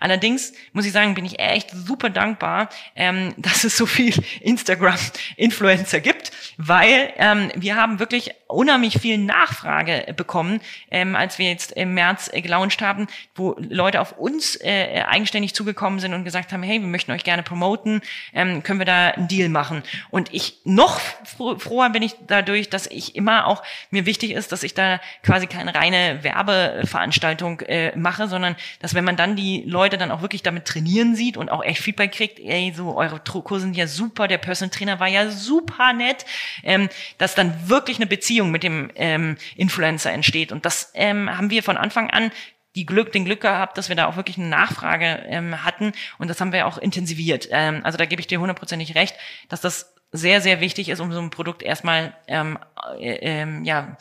Allerdings muss ich sagen, bin ich echt super dankbar, ähm, dass es so viel Instagram-Influencer gibt, weil ähm, wir haben wirklich unheimlich viel Nachfrage bekommen, ähm, als wir jetzt im März äh, gelauncht haben, wo Leute auf uns äh, eigenständig zugekommen sind und gesagt haben, hey, wir möchten euch gerne promoten, ähm, können wir da einen Deal machen? Und ich noch froher bin ich dadurch, dass ich immer auch mir wichtig ist, dass ich da quasi keine reine Werbeveranstaltung äh, mache, sondern dass wenn man dann die Leute dann auch wirklich damit trainieren sieht und auch echt Feedback kriegt, ey, so eure Kurse sind ja super, der Personal Trainer war ja super nett, ähm, dass dann wirklich eine Beziehung mit dem ähm, Influencer entsteht. Und das ähm, haben wir von Anfang an die Glück, den Glück gehabt, dass wir da auch wirklich eine Nachfrage ähm, hatten und das haben wir auch intensiviert. Ähm, also da gebe ich dir hundertprozentig recht, dass das sehr, sehr wichtig ist, um so ein Produkt erstmal, ähm, äh, ähm, ja.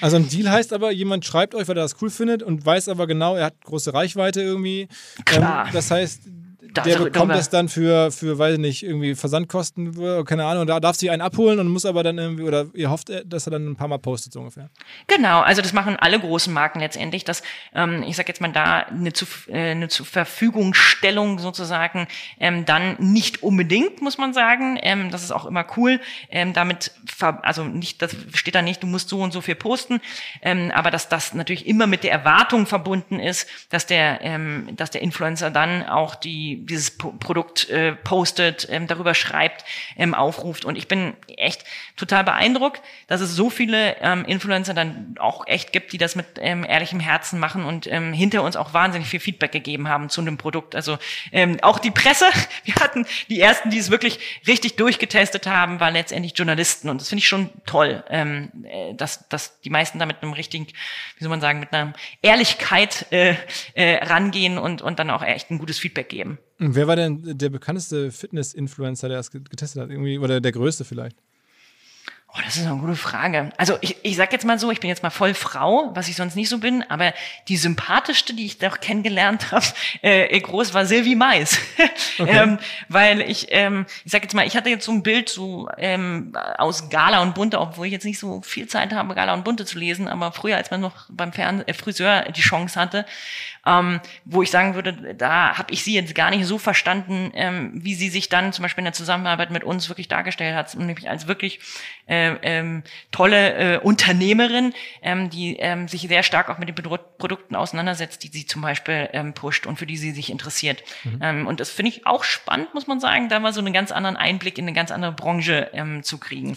Also ein Deal heißt aber, jemand schreibt euch, weil er das cool findet und weiß aber genau, er hat große Reichweite irgendwie. Klar. Ähm, das heißt, der bekommt das dann für, für, weiß ich nicht, irgendwie Versandkosten, keine Ahnung, da darf sich einen abholen und muss aber dann irgendwie, oder ihr hofft, dass er dann ein paar Mal postet, so ungefähr. Genau, also das machen alle großen Marken letztendlich, dass, ähm, ich sag jetzt mal da, eine, zu, äh, eine zur Verfügungstellung sozusagen, ähm, dann nicht unbedingt, muss man sagen, ähm, das ist auch immer cool, ähm, damit, also nicht, das steht da nicht, du musst so und so viel posten, ähm, aber dass das natürlich immer mit der Erwartung verbunden ist, dass der, ähm, dass der Influencer dann auch die dieses Produkt äh, postet, ähm, darüber schreibt, ähm, aufruft. Und ich bin echt total beeindruckt, dass es so viele ähm, Influencer dann auch echt gibt, die das mit ähm, ehrlichem Herzen machen und ähm, hinter uns auch wahnsinnig viel Feedback gegeben haben zu dem Produkt. Also ähm, auch die Presse, wir hatten die ersten, die es wirklich richtig durchgetestet haben, waren letztendlich Journalisten. Und das finde ich schon toll, ähm, äh, dass, dass die meisten da mit einem richtigen, wie soll man sagen, mit einer Ehrlichkeit äh, äh, rangehen und, und dann auch echt ein gutes Feedback geben. Wer war denn der bekannteste Fitness-Influencer, der das getestet hat? Irgendwie, oder der größte vielleicht? Oh, das ist eine gute Frage. Also ich, ich sag jetzt mal so, ich bin jetzt mal voll Frau, was ich sonst nicht so bin, aber die sympathischste, die ich doch kennengelernt habe, äh, groß war Sylvie Mais. Okay. ähm, weil ich, ähm, ich sag jetzt mal, ich hatte jetzt so ein Bild so ähm, aus Gala und Bunte, obwohl ich jetzt nicht so viel Zeit habe, Gala und Bunte zu lesen, aber früher, als man noch beim Fern äh, Friseur die Chance hatte, ähm, wo ich sagen würde, da habe ich sie jetzt gar nicht so verstanden, ähm, wie sie sich dann zum Beispiel in der Zusammenarbeit mit uns wirklich dargestellt hat, nämlich als wirklich äh, ähm, tolle äh, Unternehmerin, ähm, die ähm, sich sehr stark auch mit den Produ Produkten auseinandersetzt, die sie zum Beispiel ähm, pusht und für die sie sich interessiert. Mhm. Ähm, und das finde ich auch spannend, muss man sagen, da mal so einen ganz anderen Einblick in eine ganz andere Branche ähm, zu kriegen.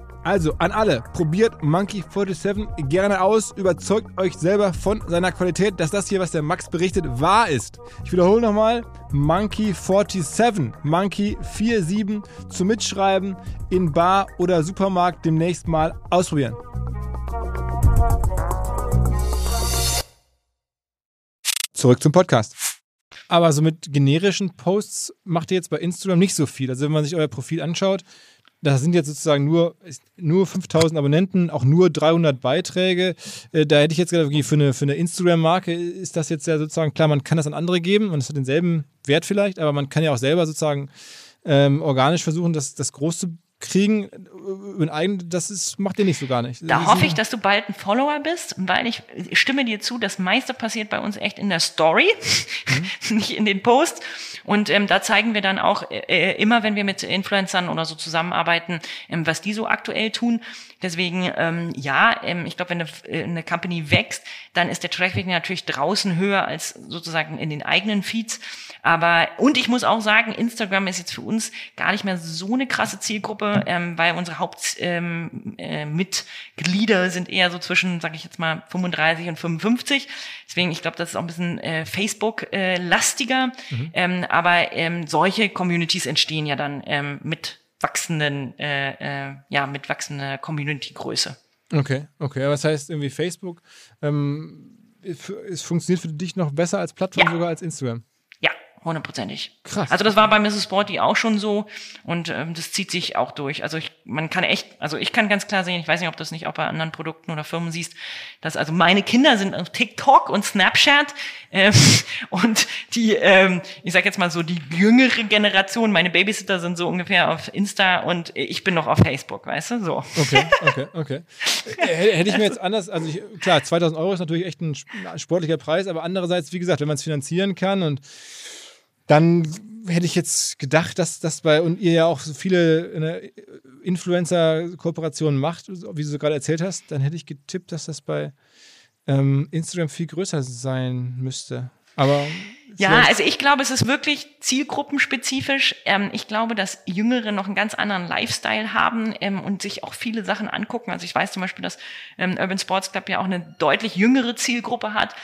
Also an alle, probiert Monkey 47 gerne aus, überzeugt euch selber von seiner Qualität, dass das hier, was der Max berichtet, wahr ist. Ich wiederhole nochmal, Monkey 47, Monkey 47 zum Mitschreiben in Bar oder Supermarkt demnächst mal ausprobieren. Zurück zum Podcast. Aber so mit generischen Posts macht ihr jetzt bei Instagram nicht so viel. Also wenn man sich euer Profil anschaut, das sind jetzt sozusagen nur, nur 5000 Abonnenten, auch nur 300 Beiträge. Äh, da hätte ich jetzt gedacht, für eine, für eine Instagram-Marke ist das jetzt ja sozusagen, klar, man kann das an andere geben und es hat denselben Wert vielleicht, aber man kann ja auch selber sozusagen ähm, organisch versuchen, das, das groß zu kriegen, äh, eigen, das ist, macht ihr nicht so gar nicht. Da hoffe ich, dass du bald ein Follower bist, weil ich, ich stimme dir zu, das meiste passiert bei uns echt in der Story, mhm. nicht in den Posts. Und ähm, da zeigen wir dann auch äh, äh, immer, wenn wir mit Influencern oder so zusammenarbeiten, ähm, was die so aktuell tun. Deswegen, ähm, ja, ähm, ich glaube, wenn eine, äh, eine Company wächst, dann ist der Traffic natürlich draußen höher als sozusagen in den eigenen Feeds. Aber, und ich muss auch sagen, Instagram ist jetzt für uns gar nicht mehr so eine krasse Zielgruppe, ähm, weil unsere Hauptmitglieder ähm, äh, sind eher so zwischen, sage ich jetzt mal, 35 und 55. Deswegen, ich glaube, das ist auch ein bisschen äh, Facebook-lastiger. Mhm. ähm, aber ähm, solche Communities entstehen ja dann ähm, mit wachsenden, äh, äh, ja, mit wachsender Community-Größe. Okay, okay. Aber das heißt irgendwie Facebook, ähm, es funktioniert für dich noch besser als Plattform ja. sogar als Instagram hundertprozentig. Krass. Also das war bei Mrs. Sporty auch schon so und ähm, das zieht sich auch durch. Also ich, man kann echt, also ich kann ganz klar sehen, ich weiß nicht, ob das nicht auch bei anderen Produkten oder Firmen siehst, dass also meine Kinder sind auf TikTok und Snapchat ähm, und die, ähm, ich sag jetzt mal so die jüngere Generation, meine Babysitter sind so ungefähr auf Insta und ich bin noch auf Facebook, weißt du, so. Okay, okay, okay. Hätte ich mir jetzt anders, also ich, klar, 2000 Euro ist natürlich echt ein sportlicher Preis, aber andererseits, wie gesagt, wenn man es finanzieren kann und dann hätte ich jetzt gedacht, dass das bei und ihr ja auch so viele ne, Influencer-Kooperationen macht, wie du gerade erzählt hast, dann hätte ich getippt, dass das bei ähm, Instagram viel größer sein müsste. Aber ja, also ich glaube, es ist wirklich zielgruppenspezifisch. Ähm, ich glaube, dass Jüngere noch einen ganz anderen Lifestyle haben ähm, und sich auch viele Sachen angucken. Also ich weiß zum Beispiel, dass ähm, Urban Sports Club ja auch eine deutlich jüngere Zielgruppe hat.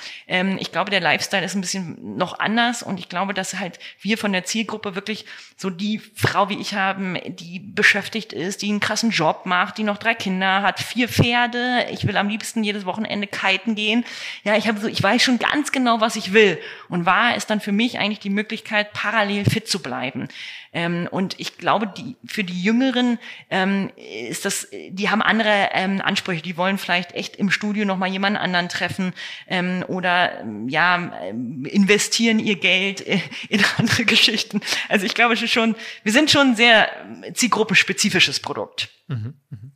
Ich glaube, der Lifestyle ist ein bisschen noch anders und ich glaube, dass halt wir von der Zielgruppe wirklich so die Frau wie ich haben, die beschäftigt ist, die einen krassen Job macht, die noch drei Kinder hat, vier Pferde. Ich will am liebsten jedes Wochenende kiten gehen. Ja, ich habe so, ich weiß schon ganz genau, was ich will und war ist dann für mich eigentlich die Möglichkeit, parallel fit zu bleiben. Ähm, und ich glaube, die, für die Jüngeren ähm, ist das, die haben andere ähm, Ansprüche. Die wollen vielleicht echt im Studio noch mal jemanden anderen treffen ähm, oder ähm, ja investieren ihr Geld in andere Geschichten. Also ich glaube schon, wir sind schon ein sehr zielgruppenspezifisches Produkt. Mhm, mhm.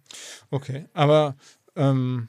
Okay, aber ähm?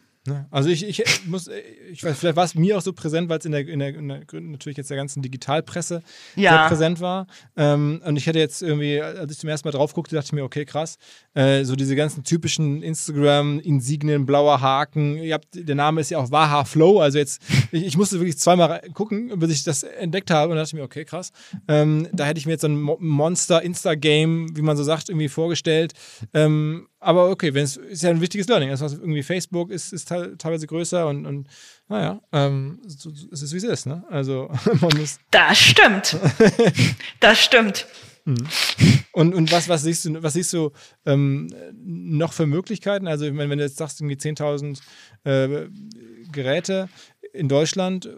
Also ich, ich muss, ich weiß, vielleicht war es mir auch so präsent, weil es in der, in, der, in der natürlich jetzt der ganzen Digitalpresse ja. sehr präsent war. Ähm, und ich hätte jetzt irgendwie, als ich zum ersten Mal drauf guckte, dachte ich mir, okay, krass. Äh, so diese ganzen typischen Instagram-Insignien, blauer Haken. Ihr habt, der Name ist ja auch Waha Flow. Also jetzt, ich, ich, musste wirklich zweimal gucken, bis ich das entdeckt habe und dachte ich mir, okay, krass. Ähm, da hätte ich mir jetzt so ein Monster-Insta-Game, wie man so sagt, irgendwie vorgestellt. Ähm, aber okay, wenn es ist ja ein wichtiges Learning. Also irgendwie Facebook ist, ist teilweise größer und, und naja, ähm, so, es ist wie es ist, ne? Also man muss. Das stimmt. das stimmt. Mhm. Und, und was, was siehst du, was siehst du ähm, noch für Möglichkeiten? Also, wenn, wenn du jetzt sagst, irgendwie 10.000 äh, Geräte in Deutschland,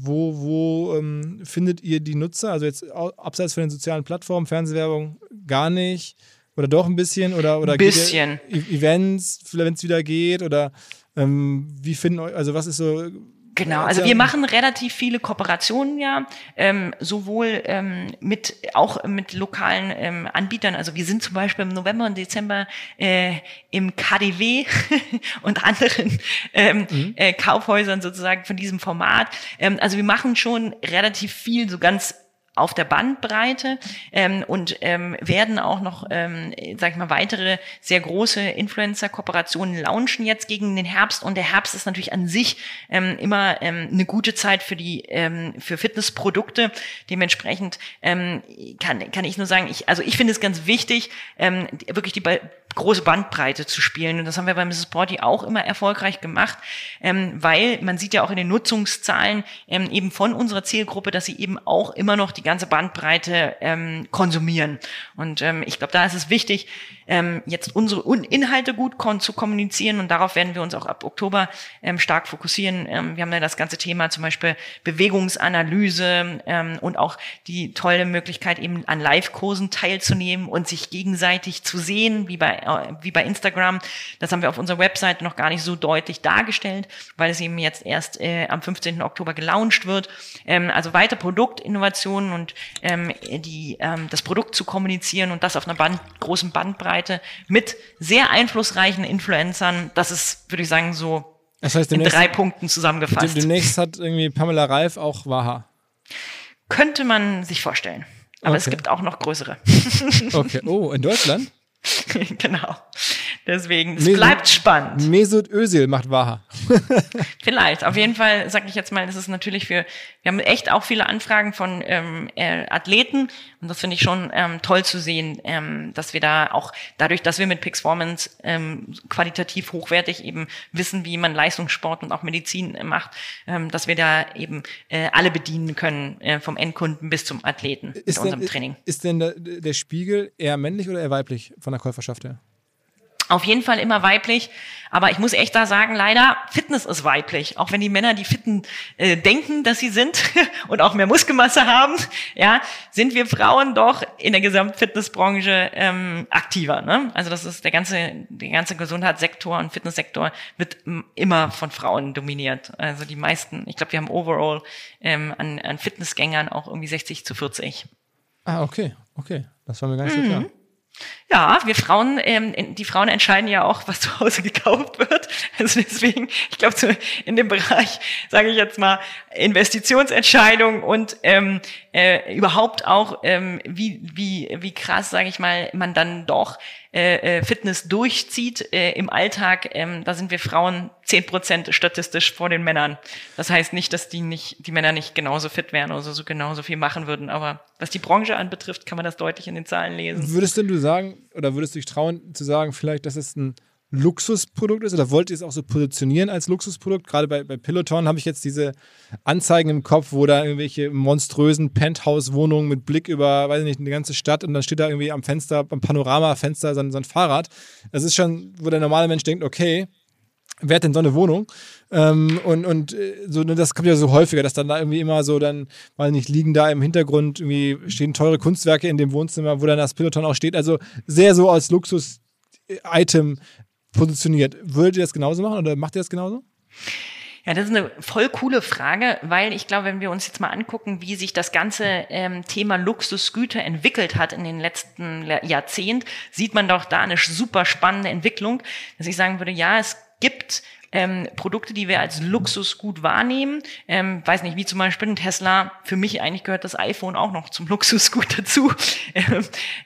wo, wo ähm, findet ihr die Nutzer? Also jetzt abseits von den sozialen Plattformen, Fernsehwerbung gar nicht. Oder doch ein bisschen? Oder, oder ein bisschen. E-, Events, wenn es wieder geht? Oder ähm, wie finden euch, also was ist so. Genau, also wir machen relativ viele Kooperationen ja, ähm, sowohl ähm, mit auch mit lokalen ähm, Anbietern. Also wir sind zum Beispiel im November und Dezember äh, im KDW und anderen ähm, mhm. äh, Kaufhäusern sozusagen von diesem Format. Ähm, also wir machen schon relativ viel so ganz auf der Bandbreite ähm, und ähm, werden auch noch, ähm, sag ich mal, weitere sehr große Influencer-Kooperationen launchen jetzt gegen den Herbst. Und der Herbst ist natürlich an sich ähm, immer ähm, eine gute Zeit für die ähm, für Fitnessprodukte. Dementsprechend ähm, kann kann ich nur sagen, ich also ich finde es ganz wichtig, ähm, wirklich die große Bandbreite zu spielen. Und das haben wir bei Mrs. Sporty auch immer erfolgreich gemacht, ähm, weil man sieht ja auch in den Nutzungszahlen ähm, eben von unserer Zielgruppe, dass sie eben auch immer noch die ganze Bandbreite ähm, konsumieren. Und ähm, ich glaube, da ist es wichtig, ähm, jetzt unsere Inhalte gut kon zu kommunizieren und darauf werden wir uns auch ab Oktober ähm, stark fokussieren. Ähm, wir haben ja das ganze Thema zum Beispiel Bewegungsanalyse ähm, und auch die tolle Möglichkeit eben an Live-Kursen teilzunehmen und sich gegenseitig zu sehen, wie bei, wie bei Instagram. Das haben wir auf unserer Website noch gar nicht so deutlich dargestellt, weil es eben jetzt erst äh, am 15. Oktober gelauncht wird. Ähm, also weiter Produktinnovationen und ähm, die, ähm, das Produkt zu kommunizieren und das auf einer Band, großen Bandbreite mit sehr einflussreichen Influencern. Das ist, würde ich sagen, so das heißt, in drei Punkten zusammengefasst. Demnächst hat irgendwie Pamela Reif auch Waha. Könnte man sich vorstellen. Aber okay. es gibt auch noch größere. okay. Oh, in Deutschland? genau. Deswegen, es Mesut, bleibt spannend. Mesut Özil macht Waha. Vielleicht. Auf jeden Fall sage ich jetzt mal, das ist natürlich für, wir haben echt auch viele Anfragen von ähm, äh, Athleten und das finde ich schon ähm, toll zu sehen, ähm, dass wir da auch dadurch, dass wir mit Pixformance ähm, qualitativ hochwertig eben wissen, wie man Leistungssport und auch Medizin äh, macht, ähm, dass wir da eben äh, alle bedienen können, äh, vom Endkunden bis zum Athleten ist mit unserem denn, Training. Ist denn der, der Spiegel eher männlich oder eher weiblich von der Käuferschaft her? Auf jeden Fall immer weiblich. Aber ich muss echt da sagen, leider, Fitness ist weiblich. Auch wenn die Männer, die Fitten äh, denken, dass sie sind und auch mehr Muskelmasse haben, ja, sind wir Frauen doch in der Gesamtfitnessbranche ähm, aktiver. Ne? Also das ist der ganze, der ganze Gesundheitssektor und Fitnesssektor wird immer von Frauen dominiert. Also die meisten, ich glaube, wir haben overall ähm, an, an Fitnessgängern auch irgendwie 60 zu 40. Ah, okay, okay. Das war mir gar nicht mhm. so klar. Ja, wir Frauen, ähm, die Frauen entscheiden ja auch, was zu Hause gekauft wird. Also deswegen, ich glaube, in dem Bereich, sage ich jetzt mal, Investitionsentscheidung und ähm, äh, überhaupt auch, ähm, wie, wie, wie krass, sage ich mal, man dann doch äh, äh, Fitness durchzieht äh, im Alltag, ähm, da sind wir Frauen zehn Prozent statistisch vor den Männern. Das heißt nicht, dass die nicht, die Männer nicht genauso fit wären oder so genauso viel machen würden, aber was die Branche anbetrifft, kann man das deutlich in den Zahlen lesen. Würdest denn du sagen, oder würdest du dich trauen zu sagen, vielleicht, dass es ein Luxusprodukt ist oder wollt ihr es auch so positionieren als Luxusprodukt? Gerade bei, bei Peloton habe ich jetzt diese Anzeigen im Kopf, wo da irgendwelche monströsen Penthouse-Wohnungen mit Blick über, weiß ich nicht, eine ganze Stadt und dann steht da irgendwie am Fenster, am Panoramafenster so, so ein Fahrrad. Das ist schon, wo der normale Mensch denkt, okay, wer hat denn so eine Wohnung? Ähm, und und äh, so, ne, das kommt ja so häufiger, dass dann da irgendwie immer so dann, weil nicht, liegen da im Hintergrund irgendwie stehen teure Kunstwerke in dem Wohnzimmer, wo dann das Peloton auch steht. Also sehr so als Luxus-Item positioniert. Würdet ihr das genauso machen oder macht ihr das genauso? Ja, das ist eine voll coole Frage, weil ich glaube, wenn wir uns jetzt mal angucken, wie sich das ganze ähm, Thema Luxusgüter entwickelt hat in den letzten Jahrzehnt, sieht man doch da eine super spannende Entwicklung, dass ich sagen würde, ja, es gibt ähm, Produkte, die wir als Luxusgut wahrnehmen. Ähm, weiß nicht, wie zum Beispiel ein Tesla. Für mich eigentlich gehört das iPhone auch noch zum Luxusgut dazu.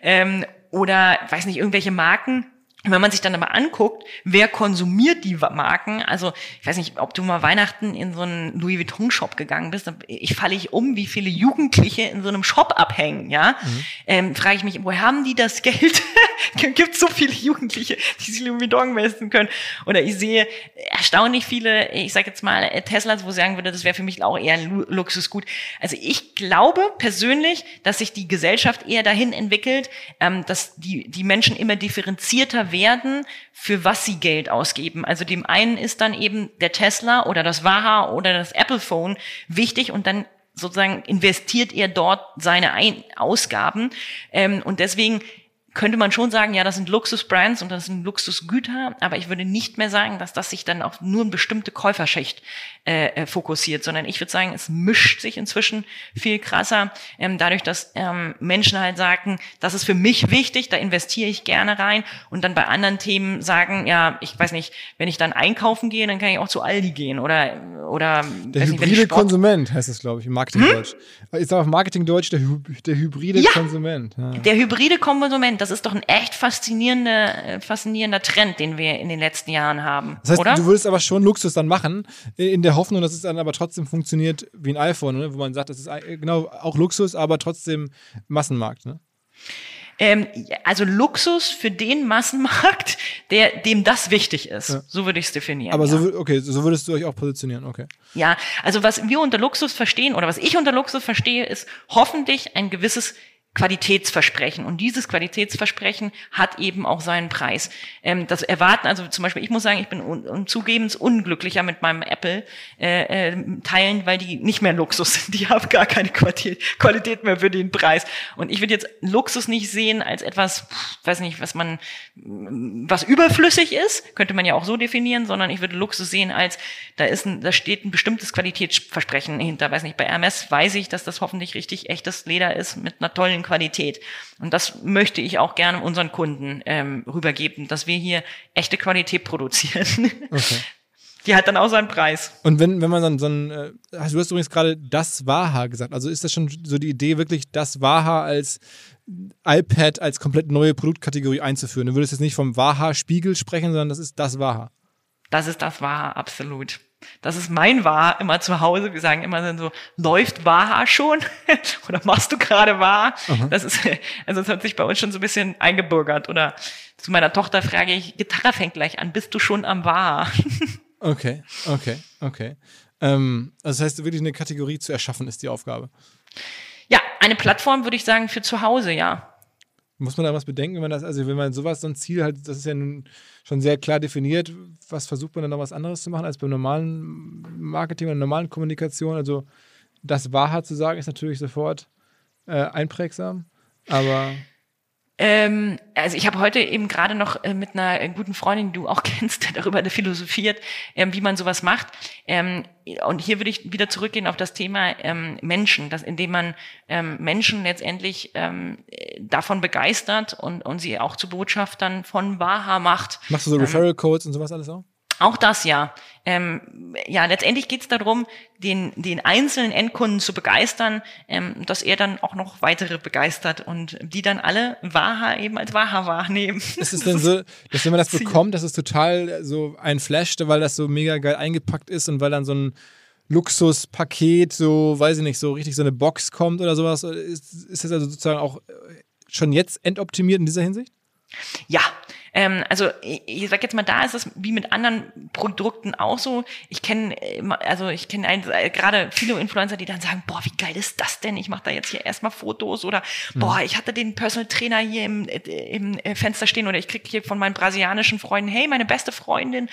ähm, oder weiß nicht, irgendwelche Marken, wenn man sich dann aber anguckt, wer konsumiert die Marken, also ich weiß nicht, ob du mal Weihnachten in so einen Louis Vuitton Shop gegangen bist, ich falle ich um, wie viele Jugendliche in so einem Shop abhängen, ja, mhm. ähm, frage ich mich, wo haben die das Geld? Gibt so viele Jugendliche, die sich Louis Vuitton leisten können? Oder ich sehe erstaunlich viele, ich sage jetzt mal Teslas, wo ich sagen würde, das wäre für mich auch eher ein Luxusgut. Also ich glaube persönlich, dass sich die Gesellschaft eher dahin entwickelt, ähm, dass die die Menschen immer differenzierter werden, für was sie Geld ausgeben. Also dem einen ist dann eben der Tesla oder das Waha oder das Apple Phone wichtig und dann sozusagen investiert er dort seine Ein Ausgaben. Ähm, und deswegen könnte man schon sagen, ja, das sind Luxusbrands und das sind Luxusgüter, aber ich würde nicht mehr sagen, dass das sich dann auf nur eine bestimmte Käuferschicht äh, äh, fokussiert, sondern ich würde sagen, es mischt sich inzwischen viel krasser, ähm, dadurch, dass ähm, Menschen halt sagen, das ist für mich wichtig, da investiere ich gerne rein und dann bei anderen Themen sagen, ja, ich weiß nicht, wenn ich dann einkaufen gehe, dann kann ich auch zu Aldi gehen oder oder der hybride nicht, Konsument heißt es, glaube ich, im Marketingdeutsch. Hm? Ist auch Marketingdeutsch der, der hybride ja, Konsument. Ja. Der hybride Konsument, das ist doch ein echt faszinierender, äh, faszinierender Trend, den wir in den letzten Jahren haben. Das heißt, oder? du würdest aber schon Luxus dann machen, in der Hoffnung, dass es dann aber trotzdem funktioniert wie ein iPhone, ne? wo man sagt, das ist genau auch Luxus, aber trotzdem Massenmarkt. Ne? Ähm, also Luxus für den Massenmarkt, der, dem das wichtig ist. Ja. So würde ich es definieren. Aber ja. so, okay, so würdest du euch auch positionieren, okay. Ja, also was wir unter Luxus verstehen oder was ich unter Luxus verstehe, ist hoffentlich ein gewisses Qualitätsversprechen. Und dieses Qualitätsversprechen hat eben auch seinen Preis. Ähm, das erwarten, also zum Beispiel, ich muss sagen, ich bin un, un, zugebens unglücklicher mit meinem Apple äh, äh, teilen, weil die nicht mehr Luxus sind. Die haben gar keine Qualität, Qualität mehr für den Preis. Und ich würde jetzt Luxus nicht sehen als etwas, weiß nicht, was man, was überflüssig ist, könnte man ja auch so definieren, sondern ich würde Luxus sehen als, da ist ein, da steht ein bestimmtes Qualitätsversprechen hinter. Weiß nicht, bei Hermes weiß ich, dass das hoffentlich richtig echtes Leder ist mit einer tollen Qualität. Und das möchte ich auch gerne unseren Kunden ähm, rübergeben, dass wir hier echte Qualität produzieren. Okay. Die hat dann auch seinen Preis. Und wenn, wenn man dann so ein, äh, du hast übrigens gerade das Waha gesagt, also ist das schon so die Idee, wirklich das Waha als iPad als komplett neue Produktkategorie einzuführen? Du würdest jetzt nicht vom Waha-Spiegel sprechen, sondern das ist das Waha. Das ist das Waha, absolut. Das ist mein Wahr immer zu Hause. Wir sagen immer so, läuft Waha schon? Oder machst du gerade wahr? Das ist, also das hat sich bei uns schon so ein bisschen eingebürgert. Oder zu meiner Tochter frage ich, Gitarre fängt gleich an, bist du schon am Wahr? okay, okay, okay. Ähm, also das heißt, wirklich eine Kategorie zu erschaffen ist die Aufgabe. Ja, eine Plattform würde ich sagen für zu Hause, ja. Muss man da was bedenken, wenn man das, also wenn man sowas, so ein Ziel hat, das ist ja nun schon sehr klar definiert, was versucht man dann noch was anderes zu machen als beim normalen Marketing oder normalen Kommunikation? Also das Wahrheit zu sagen, ist natürlich sofort äh, einprägsam, aber ähm, also ich habe heute eben gerade noch äh, mit einer guten Freundin, die du auch kennst, darüber philosophiert, ähm, wie man sowas macht. Ähm, und hier würde ich wieder zurückgehen auf das Thema ähm, Menschen, dass, indem man ähm, Menschen letztendlich ähm, davon begeistert und, und sie auch zu Botschaftern von Waha macht. Machst du so Referral Codes und sowas alles auch? Auch das ja. Ähm, ja, letztendlich geht es darum, den, den einzelnen Endkunden zu begeistern, ähm, dass er dann auch noch weitere begeistert und die dann alle Waha eben als Waha wahrnehmen. Ist es denn so, dass wenn man das bekommt, dass es total so ein Flash, weil das so mega geil eingepackt ist und weil dann so ein Luxuspaket, so, weiß ich nicht, so richtig so eine Box kommt oder sowas, ist, ist das also sozusagen auch schon jetzt endoptimiert in dieser Hinsicht? Ja, ähm, also ich, ich sag jetzt mal, da ist es wie mit anderen Produkten auch so. Ich kenne also ich kenne äh, gerade viele Influencer, die dann sagen, boah, wie geil ist das denn? Ich mache da jetzt hier erstmal Fotos oder mhm. boah, ich hatte den Personal Trainer hier im, äh, im äh, Fenster stehen oder ich krieg hier von meinen brasilianischen Freunden, hey, meine beste Freundin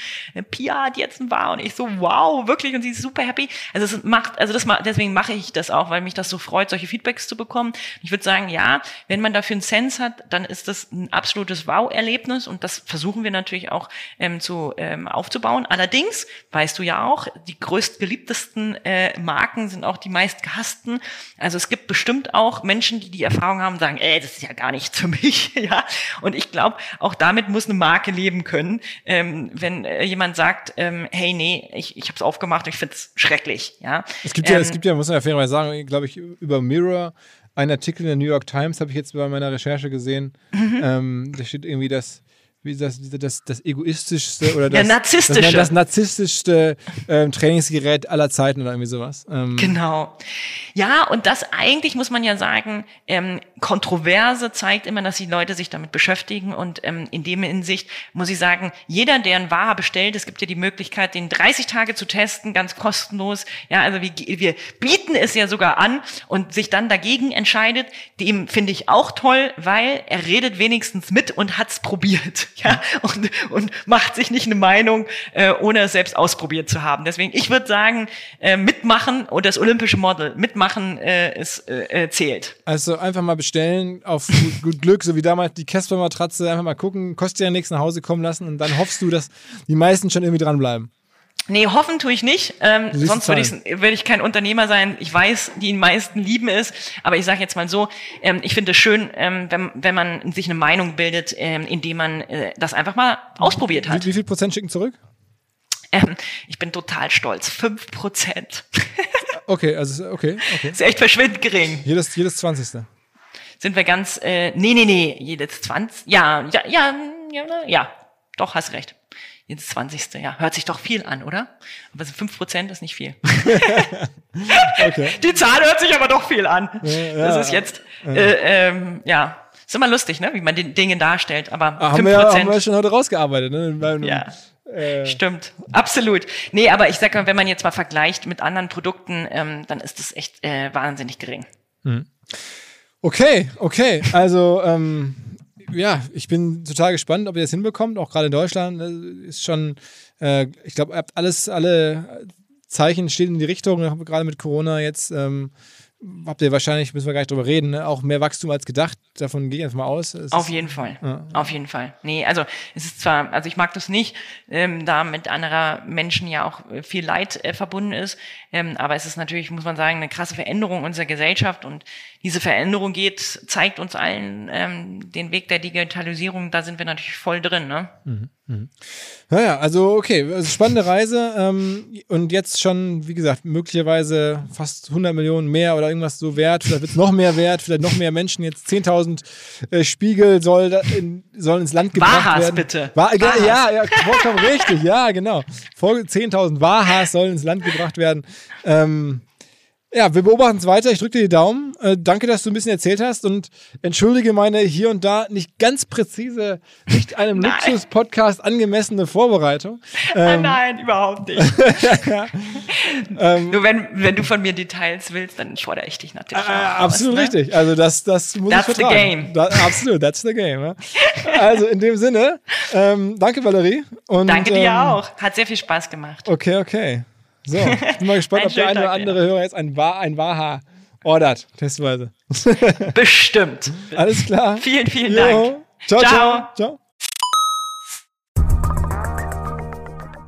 Pia hat jetzt ein War und ich so, wow, wirklich und sie ist super happy. Also es macht, also das deswegen mache ich das auch, weil mich das so freut, solche Feedbacks zu bekommen. Ich würde sagen, ja, wenn man dafür einen Sense hat, dann ist das ein absolutes Wow-Erlebnis und das versuchen wir natürlich auch ähm, zu ähm, aufzubauen. Allerdings, weißt du ja auch, die größtgeliebtesten äh, Marken sind auch die meistgehassten. Also es gibt bestimmt auch Menschen, die die Erfahrung haben, sagen, ey, das ist ja gar nicht für mich, ja. Und ich glaube, auch damit muss eine Marke leben können, ähm, wenn äh, jemand sagt, ähm, hey, nee, ich, ich habe es aufgemacht, ich find's schrecklich, ja. Es gibt ja, es ähm, gibt ja, muss man ja fairerweise sagen, glaube ich, über Mirror ein Artikel in der New York Times habe ich jetzt bei meiner Recherche gesehen. Mhm. Ähm, da steht irgendwie, dass wie das, das, das egoistischste oder das, ja, narzisstische. das, das narzisstischste ähm, Trainingsgerät aller Zeiten oder irgendwie sowas. Ähm. Genau. Ja, und das eigentlich muss man ja sagen, ähm, Kontroverse zeigt immer, dass die Leute sich damit beschäftigen und ähm, in dem Hinsicht muss ich sagen, jeder, der ein Ware bestellt, es gibt ja die Möglichkeit, den 30 Tage zu testen, ganz kostenlos. Ja, also wir, wir bieten es ja sogar an und sich dann dagegen entscheidet, dem finde ich auch toll, weil er redet wenigstens mit und hat's probiert ja, und, und macht sich nicht eine Meinung, äh, ohne es selbst ausprobiert zu haben. Deswegen, ich würde sagen, äh, mitmachen und das olympische Model, mitmachen machen äh, es äh, äh, zählt. Also einfach mal bestellen auf gut, gut Glück, so wie damals die Casper-Matratze, einfach mal gucken, kostet ja nichts nach Hause kommen lassen und dann hoffst du, dass die meisten schon irgendwie dranbleiben. Nee, hoffen tue ich nicht. Ähm, sonst würde ich, würde ich kein Unternehmer sein. Ich weiß, die meisten lieben es. Aber ich sage jetzt mal so, ähm, ich finde es schön, ähm, wenn, wenn man sich eine Meinung bildet, ähm, indem man äh, das einfach mal ausprobiert hat. Wie, wie viel Prozent schicken zurück? Ähm, ich bin total stolz. Fünf Prozent. Okay, also okay, okay. ist echt verschwindend gering. Jedes, jedes 20. Sind wir ganz, äh, nee, nee, nee, jedes 20, ja, ja, ja, ja, ja, doch, hast recht. Jedes 20. Ja, hört sich doch viel an, oder? Aber so fünf Prozent ist nicht viel. Okay. Die Zahl hört sich aber doch viel an. ja, das ist jetzt, äh, ähm, ja, ist immer lustig, ne, wie man die Dinge darstellt, aber Ah, haben, fünf wir, ja- haben wir schon heute rausgearbeitet. Ne? Ja. Äh, Stimmt, absolut. Nee, aber ich sag mal, wenn man jetzt mal vergleicht mit anderen Produkten, ähm, dann ist das echt äh, wahnsinnig gering. Okay, okay. Also, ähm, ja, ich bin total gespannt, ob ihr das hinbekommt. Auch gerade in Deutschland äh, ist schon, äh, ich glaube, ihr habt alles, alle Zeichen stehen in die Richtung. Gerade mit Corona jetzt ähm, habt ihr wahrscheinlich, müssen wir gar nicht drüber reden, ne? auch mehr Wachstum als gedacht. Davon gehe ich einfach mal aus. Es Auf jeden Fall. Ja. Auf jeden Fall. Nee, also es ist zwar, also ich mag das nicht, ähm, da mit anderer Menschen ja auch äh, viel Leid äh, verbunden ist, ähm, aber es ist natürlich, muss man sagen, eine krasse Veränderung unserer Gesellschaft und diese Veränderung geht, zeigt uns allen ähm, den Weg der Digitalisierung, da sind wir natürlich voll drin, ne? Naja, also okay, also spannende Reise ähm, und jetzt schon, wie gesagt, möglicherweise fast 100 Millionen mehr oder irgendwas so wert. Vielleicht wird es noch mehr wert, vielleicht noch mehr Menschen. Jetzt 10.000 äh, Spiegel soll da in, sollen ins Land gebracht Wahas, werden. bitte. Wa Wahas. Ja, ja, vollkommen richtig. Ja, genau. Folge 10.000 Wahas sollen ins Land gebracht werden. Ähm, ja, wir beobachten es weiter. Ich drücke dir die Daumen. Äh, danke, dass du ein bisschen erzählt hast und entschuldige meine hier und da nicht ganz präzise, nicht einem. Luxus-Podcast angemessene Vorbereitung. Ah, nein, überhaupt nicht. Ähm, Nur wenn, wenn du von mir Details willst, dann fordere ich dich natürlich Äh, auch absolut ne? richtig. Also das, das muss That's ich the vertragen. game. Da, absolut, that's the game. Ja. Also in dem Sinne, ähm, danke Valerie. Und, Danke dir ähm, auch. Hat sehr viel Spaß gemacht. Okay, okay. So, ich bin mal gespannt, ob der eine oder andere Hörer jetzt ein, Wa ein Waha ordert, testweise. Bestimmt. Alles klar. Vielen, vielen Jo. Dank. Ciao, ciao. Ciao. ciao.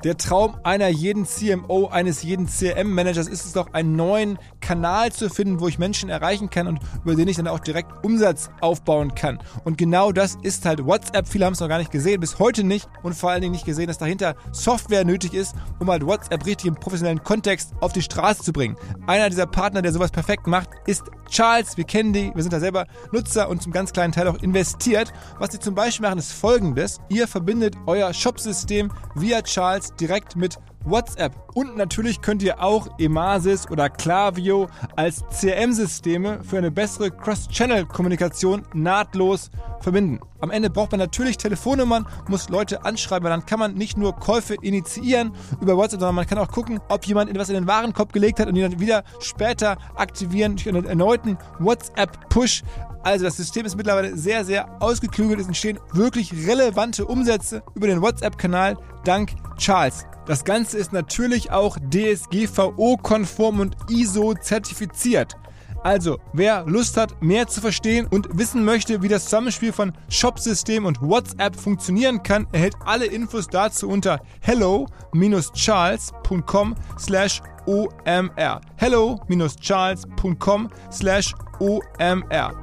Der Traum einer jeden CMO, eines jeden CRM-Managers ist es doch, einen neuen Kanal zu finden, wo ich Menschen erreichen kann und über den ich dann auch direkt Umsatz aufbauen kann. Und genau das ist halt WhatsApp. Viele haben es noch gar nicht gesehen, bis heute nicht und vor allen Dingen nicht gesehen, dass dahinter Software nötig ist, um halt WhatsApp richtig im professionellen Kontext auf die Straße zu bringen. Einer dieser Partner, der sowas perfekt macht, ist Charles. Wir kennen die, wir sind da selber Nutzer und zum ganz kleinen Teil auch investiert. Was sie zum Beispiel machen, ist folgendes. Ihr verbindet euer Shopsystem via Charles direkt mit WhatsApp. Und natürlich könnt ihr auch Emasis oder Klaviyo als CRM-Systeme für eine bessere Cross-Channel-Kommunikation nahtlos verbinden. Am Ende braucht man natürlich Telefonnummern, muss Leute anschreiben, weil dann kann man nicht nur Käufe initiieren über WhatsApp, sondern man kann auch gucken, ob jemand etwas in den Warenkorb gelegt hat und ihn dann wieder später aktivieren durch einen erneuten WhatsApp-Push. Also das System ist mittlerweile sehr, sehr ausgeklügelt. Es entstehen wirklich relevante Umsätze über den WhatsApp-Kanal dank Charles. Das Ganze ist natürlich auch DSGVO-konform und ISO-zertifiziert. Also, wer Lust hat, mehr zu verstehen und wissen möchte, wie das Zusammenspiel von Shopsystem und WhatsApp funktionieren kann, erhält alle Infos dazu unter hello-charles.com slash omr. hello-charles.com slash omr.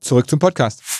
Zurück zum Podcast.